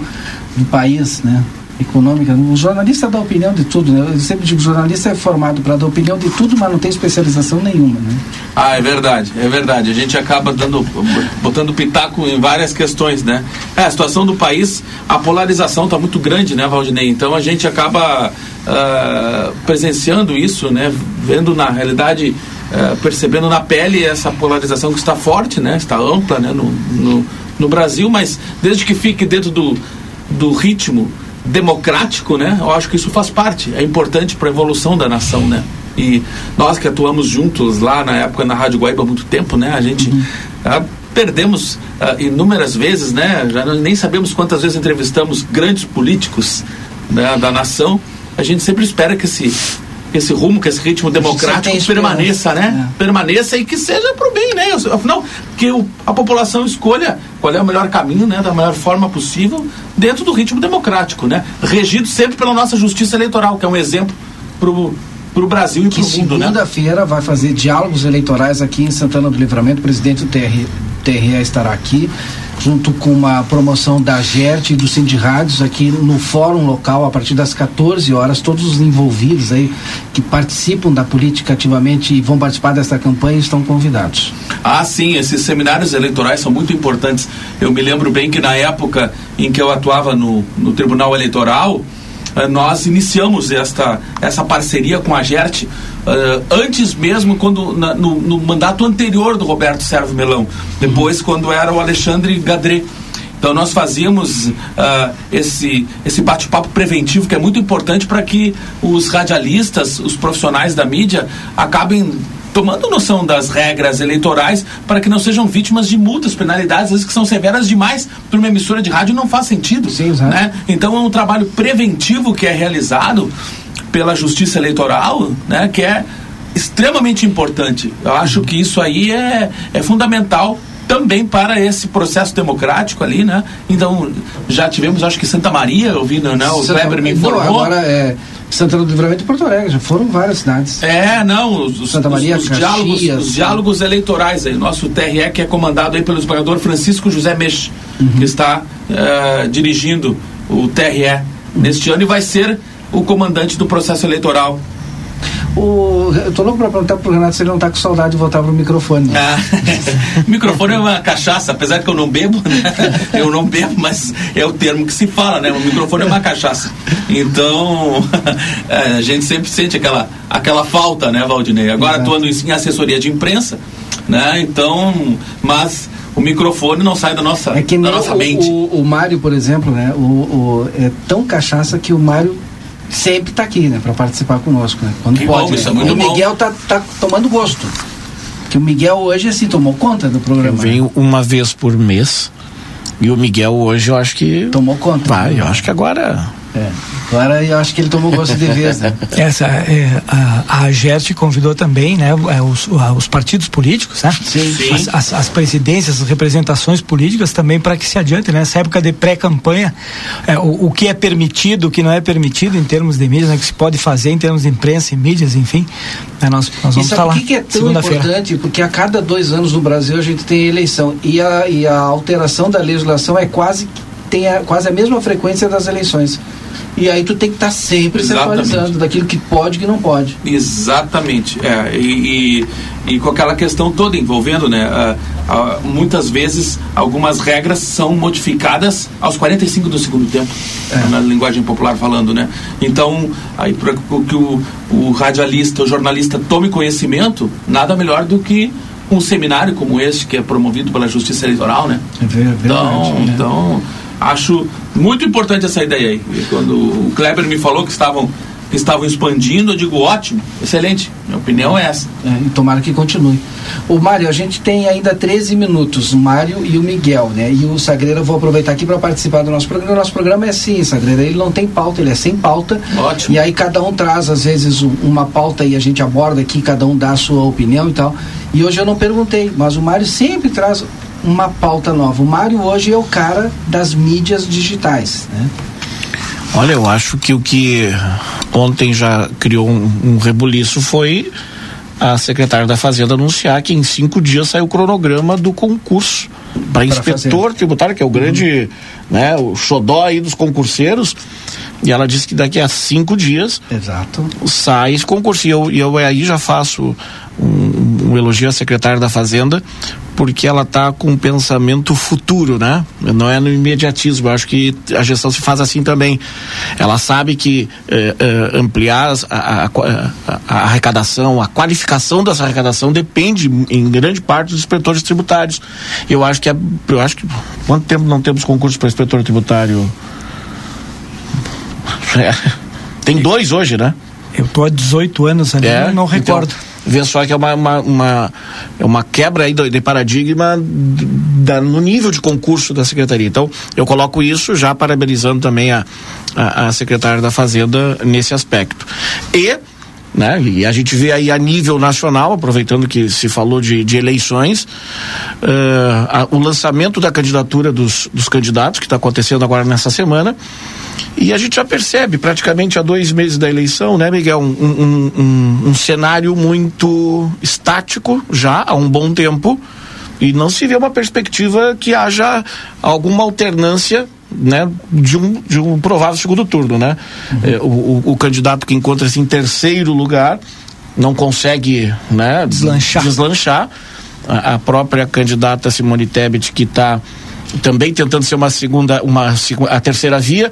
do país, né? Econômica. O jornalista dá opinião de tudo, né? Eu sempre digo, jornalista é formado para dar opinião de tudo, mas não tem especialização nenhuma, né? Ah, é verdade, é verdade. A gente acaba dando, botando pitaco em várias questões, né? É, a situação do país, a polarização está muito grande, né, Valdinei? Então a gente acaba ah, presenciando isso, né? Vendo na realidade, ah, percebendo na pele essa polarização que está forte, né? Está ampla, né? No, no, no Brasil, mas desde que fique dentro do, do ritmo democrático, né? Eu acho que isso faz parte, é importante para a evolução da nação, né? E nós que atuamos juntos lá na época na Rádio Guaíba há muito tempo, né? A gente ah, perdemos ah, inúmeras vezes, né? Já nem sabemos quantas vezes entrevistamos grandes políticos né, da nação. A gente sempre espera que esse esse rumo, que esse ritmo democrático permaneça, né? Permaneça e que seja pro bem, né? Afinal, que o- a população escolha qual é o melhor caminho, né? Da melhor forma possível, dentro do ritmo democrático, né? Regido sempre pela nossa justiça eleitoral, que é um exemplo pro, pro Brasil e que pro mundo, né? segunda-feira vai fazer diálogos eleitorais aqui em Santana do Livramento. O presidente do TRE, TRE estará aqui, junto com uma promoção da GERT e do Cindy Rádios aqui no fórum local a partir das 14 horas. Todos os envolvidos aí que participam da política ativamente e vão participar desta campanha estão convidados. Ah, sim, esses seminários eleitorais são muito importantes. Eu me lembro bem que na época em que eu atuava no, no Tribunal Eleitoral, nós iniciamos esta, essa parceria com a GERT eh, antes mesmo quando na- no, no mandato anterior do Roberto Servo Melão, depois quando era o Alexandre Gadret. Então nós fazíamos ah, esse, esse bate-papo preventivo que é muito importante para que os radialistas, os profissionais da mídia, acabem tomando noção das regras eleitorais para que não sejam vítimas de multas, penalidades, às vezes que são severas demais para uma emissora de rádio não faz sentido. né? Então é um trabalho preventivo que é realizado pela Justiça Eleitoral, né, que é extremamente importante. Eu acho que isso aí é, é fundamental também para esse processo democrático ali, né? Então, já tivemos, acho que Santa Maria, ouvindo, né? O Santa- Weber me Não, informou. agora é Santana do Livramento e Porto Alegre, já foram várias cidades. É, não, os, Santa Maria, os, os diálogos, Caxias, os diálogos eleitorais aí, nosso TRE que é comandado aí pelo esmagador Francisco José Meix, que está eh, dirigindo o TRE neste ano e vai ser o comandante do processo eleitoral. O, eu tô louco pra perguntar pro Renato se ele não tá com saudade de voltar pro microfone. né? Ah, microfone é uma cachaça, apesar que eu não bebo, né? Eu não bebo, mas é o termo que se fala, né? O microfone é uma cachaça. Então, é, a gente sempre sente aquela, aquela falta, né, Valdinei? Agora atuando em, assessoria de imprensa, né? Então, mas o microfone não sai da nossa, É que da nossa o, mente. o, o Mário, por exemplo, né? O, o- é tão cachaça que o Mário sempre tá aqui, né? Pra participar conosco, né? Quando Que pode. bom, né? isso é muito e o bom. Miguel tá, tá tomando gosto. Que o Miguel hoje, assim, tomou conta do Eu programa. venho uma vez por mês. E o Miguel hoje eu acho que. Tomou conta. Vai, eu acho que agora. É. Agora eu acho que ele tomou gosto de vez, né? Essa, é, a, a AGERT convidou também né, é, os, os partidos políticos, né? Sim, sim. As, as, as presidências, as representações políticas também para que se adiante, né? Nessa época de pré-campanha, é, o, o que é permitido, o que não é permitido em termos de mídias, né, o que se pode fazer em termos de imprensa e mídias, enfim. Né, nós, nós vamos E estar sabe lá por que, é tão importante? Porque a cada dois anos no Brasil a gente tem eleição e a, e a alteração da legislação é quase tem a, quase a mesma frequência das eleições. E aí tu tem que estar sempre se Exatamente. atualizando daquilo que pode e que não pode. Exatamente. É, e, e, e com aquela questão toda envolvendo, né? muitas vezes algumas regras são modificadas aos 45 do segundo tempo, na linguagem popular falando, né? Então, aí para que o, o radialista, o jornalista tome conhecimento, nada melhor do que um seminário como este que é promovido pela Justiça Eleitoral, né? É Então, verdade, né? então acho muito importante essa ideia aí. E quando o Kleber me falou que estavam que estavam expandindo, eu digo ótimo, excelente. Minha opinião é essa. É, e tomara que continue. O Mário, a gente tem ainda 13 minutos, o Mário e o Miguel, né? E o Sagreira, vou aproveitar aqui para participar do nosso programa. O nosso programa é assim, Sagreira, ele não tem pauta, ele é sem pauta. Ótimo. E aí cada um traz, às vezes, um- uma pauta e a gente aborda aqui, cada um dá a sua opinião e tal. E hoje eu não perguntei, mas o Mário sempre traz uma pauta nova. O Mário hoje é o cara das mídias digitais, né? Olha, eu acho que o que ontem já criou um, um rebuliço foi a secretária da Fazenda anunciar que em cinco dias sai o cronograma do concurso para inspetor tributário, que é o grande, né, o xodó aí dos concurseiros. E ela disse que daqui a cinco dias Exato. sai esse concurso. E eu, e eu aí já faço um, um elogio à secretária da Fazenda, porque ela está com um pensamento futuro, né? Não é no imediatismo. Eu acho que a gestão se faz assim também. Ela sabe que eh, eh, ampliar a, a- a- arrecadação, a qualificação dessa arrecadação depende em grande parte dos inspetores tributários. Eu acho que é, eu acho que quanto tempo não temos concurso para inspetor tributário? É, Tem dois hoje, né? Eu tô há 18 anos ali, É, não, não recordo. Então, vê só que é uma, uma, uma- é uma quebra aí de paradigma da- no nível de concurso da secretaria. Então, eu coloco isso já parabenizando também a, a, a secretária da Fazenda nesse aspecto. E né? E a gente vê aí a nível nacional, aproveitando que se falou de, de eleições, eh, a- o lançamento da candidatura dos, dos candidatos, que está acontecendo agora nessa semana, e a gente já percebe, praticamente há dois meses da eleição, né, Miguel, um, um- um- um cenário muito estático já há um bom tempo, e não se vê uma perspectiva que haja alguma alternância né, de, um, de um provável segundo turno. Né? Eh, o, o- o candidato que encontra-se em terceiro lugar não consegue né, deslanchar. deslanchar. A, a própria candidata Simone Tebet, que está também tentando ser uma segunda, uma, a terceira via,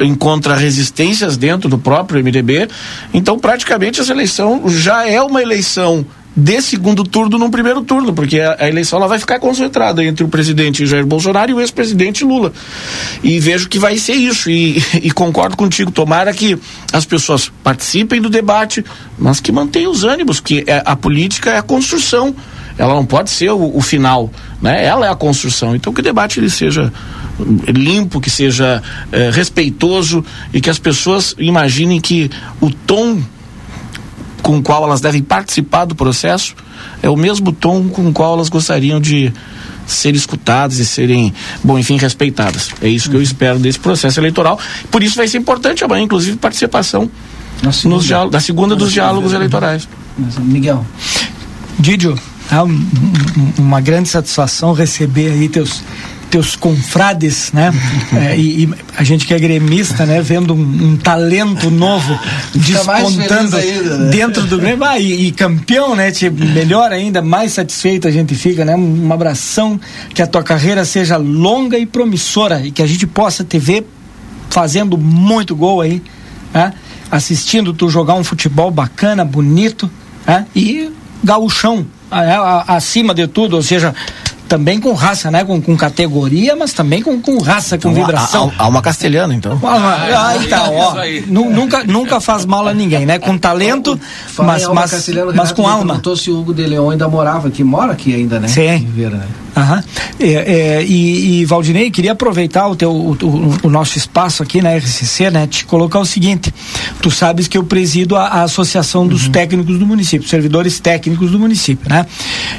encontra resistências dentro do próprio MDB. Então, praticamente, essa eleição já é uma eleição de segundo turno num primeiro turno, porque a, a eleição ela vai ficar concentrada entre o presidente Jair Bolsonaro e o ex-presidente Lula. E vejo que vai ser isso. E, e concordo contigo. Tomara que as pessoas participem do debate, mas que mantenham os ânimos, que é- a política é a construção. Ela não pode ser o, o final, né? Ela é a construção. Então que o debate ele seja limpo, que seja eh, respeitoso e que as pessoas imaginem que o tom com o qual elas devem participar do processo é o mesmo tom com o qual elas gostariam de ser escutadas e serem, bom, enfim, respeitadas. É isso que eu espero desse processo eleitoral. Por isso vai ser importante amanhã, inclusive, participação nos diálogos, da segunda dos diálogos eleitorais. Miguel. Didio, é um- um- uma grande satisfação receber aí teus teus confrades, né? É, e, e a gente que é gremista, né? Vendo um, um talento novo despontando ainda, né? dentro do Grêmio. Ah, e, e campeão, né? Tipo, melhor ainda, mais satisfeito a gente fica, né? Um abração, que a tua carreira seja longa e promissora e que a gente possa te ver fazendo muito gol aí, né? assistindo tu jogar um futebol bacana, bonito, né? e gauchão, a- acima de tudo, ou seja, também com raça, né? Com, com categoria, mas também com, com raça, com Então, vibração. há- há uma castelhana, então. Ah, ah, então, ó, isso aí. nu- nunca, nunca faz mal a ninguém, né? Com talento, mas, Alma mas, mas com me alma. perguntou se o Hugo de Leão ainda morava aqui, mora aqui ainda, né? Sim. Né? Aham. É, é, e, e, Valdinei, queria aproveitar o, teu, o, o, o, nosso espaço aqui na RCC, né? Te colocar o seguinte: tu sabes que eu presido a, a Associação dos uhum. Técnicos do Município, servidores técnicos do município, né?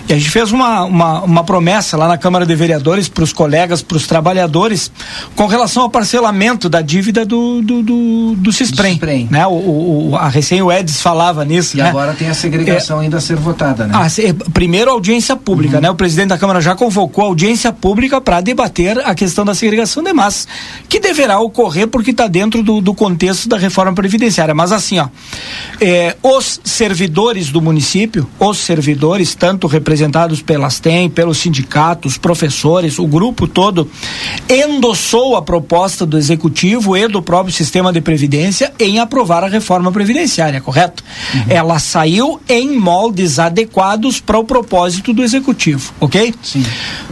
E a gente fez uma, uma, uma promessa lá na Câmara de Vereadores para os colegas, para os trabalhadores, com relação ao parcelamento da dívida do, do, do, do Cisprem. Cisprem. Né? O, o, a recém o Edis falava nisso. E né? agora tem a segregação é, ainda a ser votada, né? A, primeiro, audiência pública, uhum. né? O presidente da Câmara já convocou audiência pública para debater a questão da segregação de massas, que deverá ocorrer porque está dentro do, do, contexto da reforma previdenciária. Mas assim, ó, é, os servidores do município, os servidores, tanto representados pelas TEM, pelos sindicatos, professores, o grupo todo, endossou a proposta do executivo e do próprio sistema de previdência em aprovar a reforma previdenciária, correto? Uhum. Ela saiu em moldes adequados para o propósito do executivo, ok? Sim.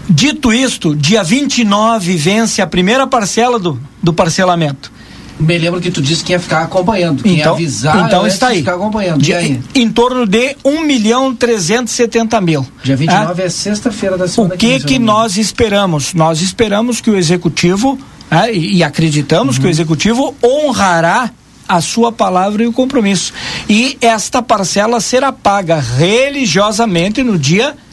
Dito isto, dia 29 vence a primeira parcela do, do parcelamento. Me lembro que tu disse que ia ficar acompanhando. Que então, ia avisar então está aí. ficar acompanhando. De, em, em torno de 1 milhão 370 mil. Dia 29 é, é sexta-feira da semana O que que, nós esperamos? Nós esperamos que o executivo, é, e, e, acreditamos uhum. que o executivo honrará a sua palavra e o compromisso. E esta parcela será paga religiosamente no dia 29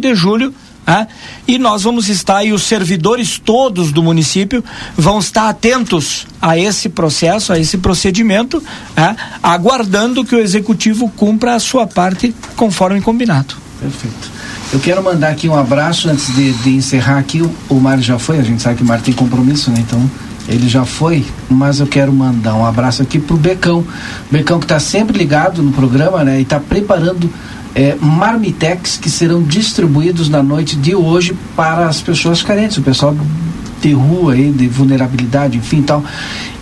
de julho ah, e nós vamos estar, e os servidores todos do município vão estar atentos a esse processo, a esse procedimento, ah, aguardando que o executivo cumpra a sua parte conforme combinado. Perfeito. Eu quero mandar aqui um abraço antes de, de encerrar aqui. O, o Mário já foi, a gente sabe que o Mário tem compromisso, né? Então ele já foi, mas eu quero mandar um abraço aqui pro Becão. Becão que está sempre ligado no programa, né? E está preparando é, marmitex que serão distribuídos na noite de hoje para as pessoas carentes, o pessoal de rua aí, de vulnerabilidade, enfim, tal.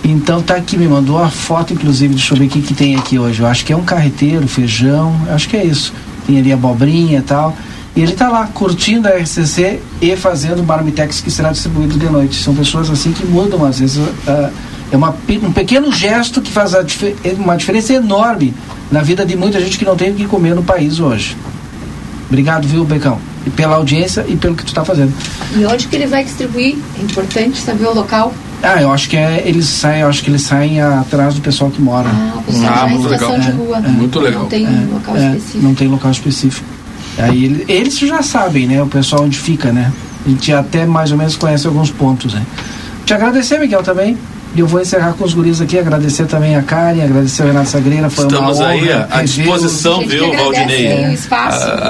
Então tá aqui, me mandou a foto, inclusive, deixa eu ver o que, que tem aqui hoje. Eu acho que é um carreteiro, feijão, acho que é isso. Tem ali abobrinha e tal. E ele tá lá curtindo a RCC e fazendo marmitex que será distribuído de noite. São pessoas assim que mudam, às vezes, uh, é uma, um pequeno gesto que faz uma diferença enorme na vida de muita gente que não tem o que comer no país hoje. Obrigado, viu, Becão? E pela audiência e pelo que tu está fazendo. E onde que ele vai distribuir? É importante saber o local. Ah, eu acho que é, eles saem, eu acho que eles saem atrás do pessoal que mora. Ah, o pessoal ah, muito legal. de rua. É, muito legal. Não tem é, local é, específico. Não tem local específico. Aí ele, eles já sabem, né? O pessoal onde fica, né? A gente até mais ou menos conhece alguns pontos, né? Te agradecer, Miguel, também e eu vou encerrar com os guris aqui, agradecer também a Karen, agradecer o Renato Sagreira, foi Estamos uma aí à disposição, viu, Valdinei? É,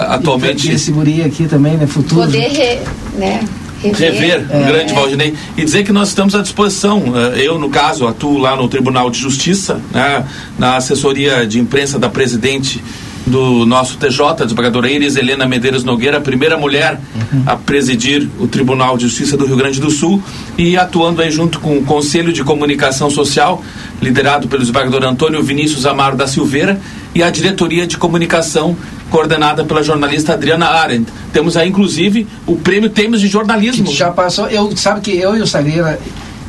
atualmente. esse guri aqui também, né, futuro. Poder, re, né, rever, rever é, o grande é. Valdinei e dizer que nós estamos à disposição. Eh, eu, no caso, atuo lá no Tribunal de Justiça, né, na assessoria de imprensa da presidente do nosso TJ, desembargadora Iris Helena Medeiros Nogueira, a primeira mulher a presidir o Tribunal de Justiça do Rio Grande do Sul e atuando aí junto com o Conselho de Comunicação Social, liderado pelo desembargador Antônio Vinícius Amaro da Silveira, e a Diretoria de Comunicação, coordenada pela jornalista Adriana Arendt. Temos aí, inclusive, o prêmio Temas de Jornalismo. Que já passou, eu sabe que eu e o Sagreira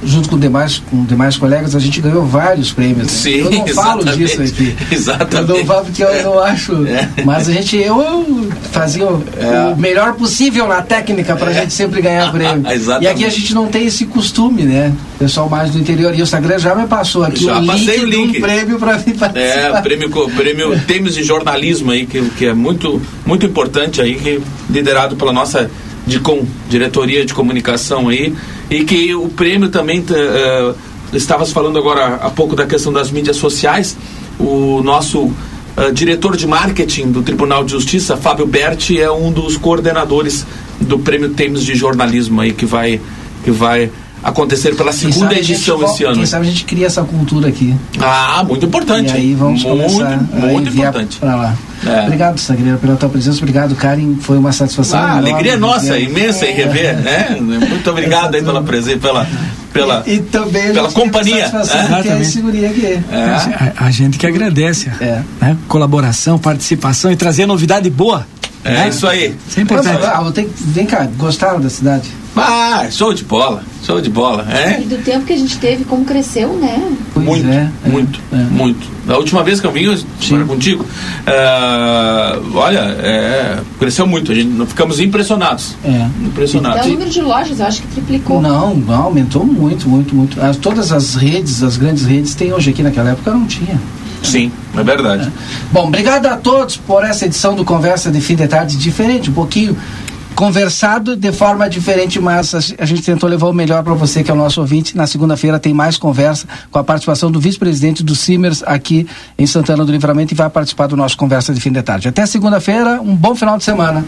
junto com demais, com demais colegas, a gente ganhou vários prêmios. Né? Sim, eu não falo disso aqui. Exatamente. Eu não falo porque eu não acho. É. Mas a gente, eu fazia o, é. o melhor possível na técnica para a é. gente sempre ganhar prêmio. E aqui a gente não tem esse costume, né? Pessoal mais do interior. E o Instagram já me passou aqui já o link, o link. um prêmio para vir participar. É, prêmio, prêmio Temes de Jornalismo aí, que, que é muito, muito importante aí, que, liderado pela nossa de com, diretoria de comunicação aí e que o prêmio também uh, estavas falando agora há pouco da questão das mídias sociais o nosso uh, diretor de marketing do Tribunal de Justiça Fábio Berti é um dos coordenadores do prêmio Temes de jornalismo aí que vai que vai acontecer pela segunda edição esse ano. Quem sabe a gente cria essa cultura aqui. Ah, muito importante. E aí vamos muito, começar muito importante. Para lá. É. Obrigado, Sagreira, pela tua presença. Obrigado, Karen. Foi uma satisfação. Ah, alegria nossa, imensa em rever. Né? Muito obrigado aí pela presença, pela, pela, e, e também pela companhia. É. Que é. É. A, a, gente que agradece. É. Né? Colaboração, participação e trazer novidade boa. É né? isso aí. Isso é importante. Ah, vem cá, gostaram da cidade? Ah, show de bola, show de bola, é? E do tempo que a gente teve, como cresceu, né? muito, muito, muito. Da última vez que eu vim, eu estive contigo, é, olha, é, cresceu muito. A gente, nós ficamos impressionados. É. Impressionados. Até o número de lojas, eu acho que triplicou. Não, não, aumentou muito, muito, muito. As, todas as redes, as grandes redes, tem hoje aqui naquela época não tinha. Sim, é verdade. Bom, obrigado a todos por essa edição do Conversa de Fim de Tarde diferente, um pouquinho conversado de forma diferente, mas a, a gente tentou levar o melhor para você, que é o nosso ouvinte. Na segunda-feira tem mais conversa com a participação do vice-presidente do Simers aqui em Santana do Livramento e vai participar do nosso Conversa de Fim de Tarde. Até segunda-feira, um bom final de semana.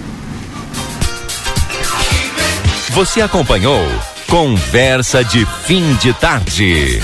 Você acompanhou Conversa de Fim de Tarde.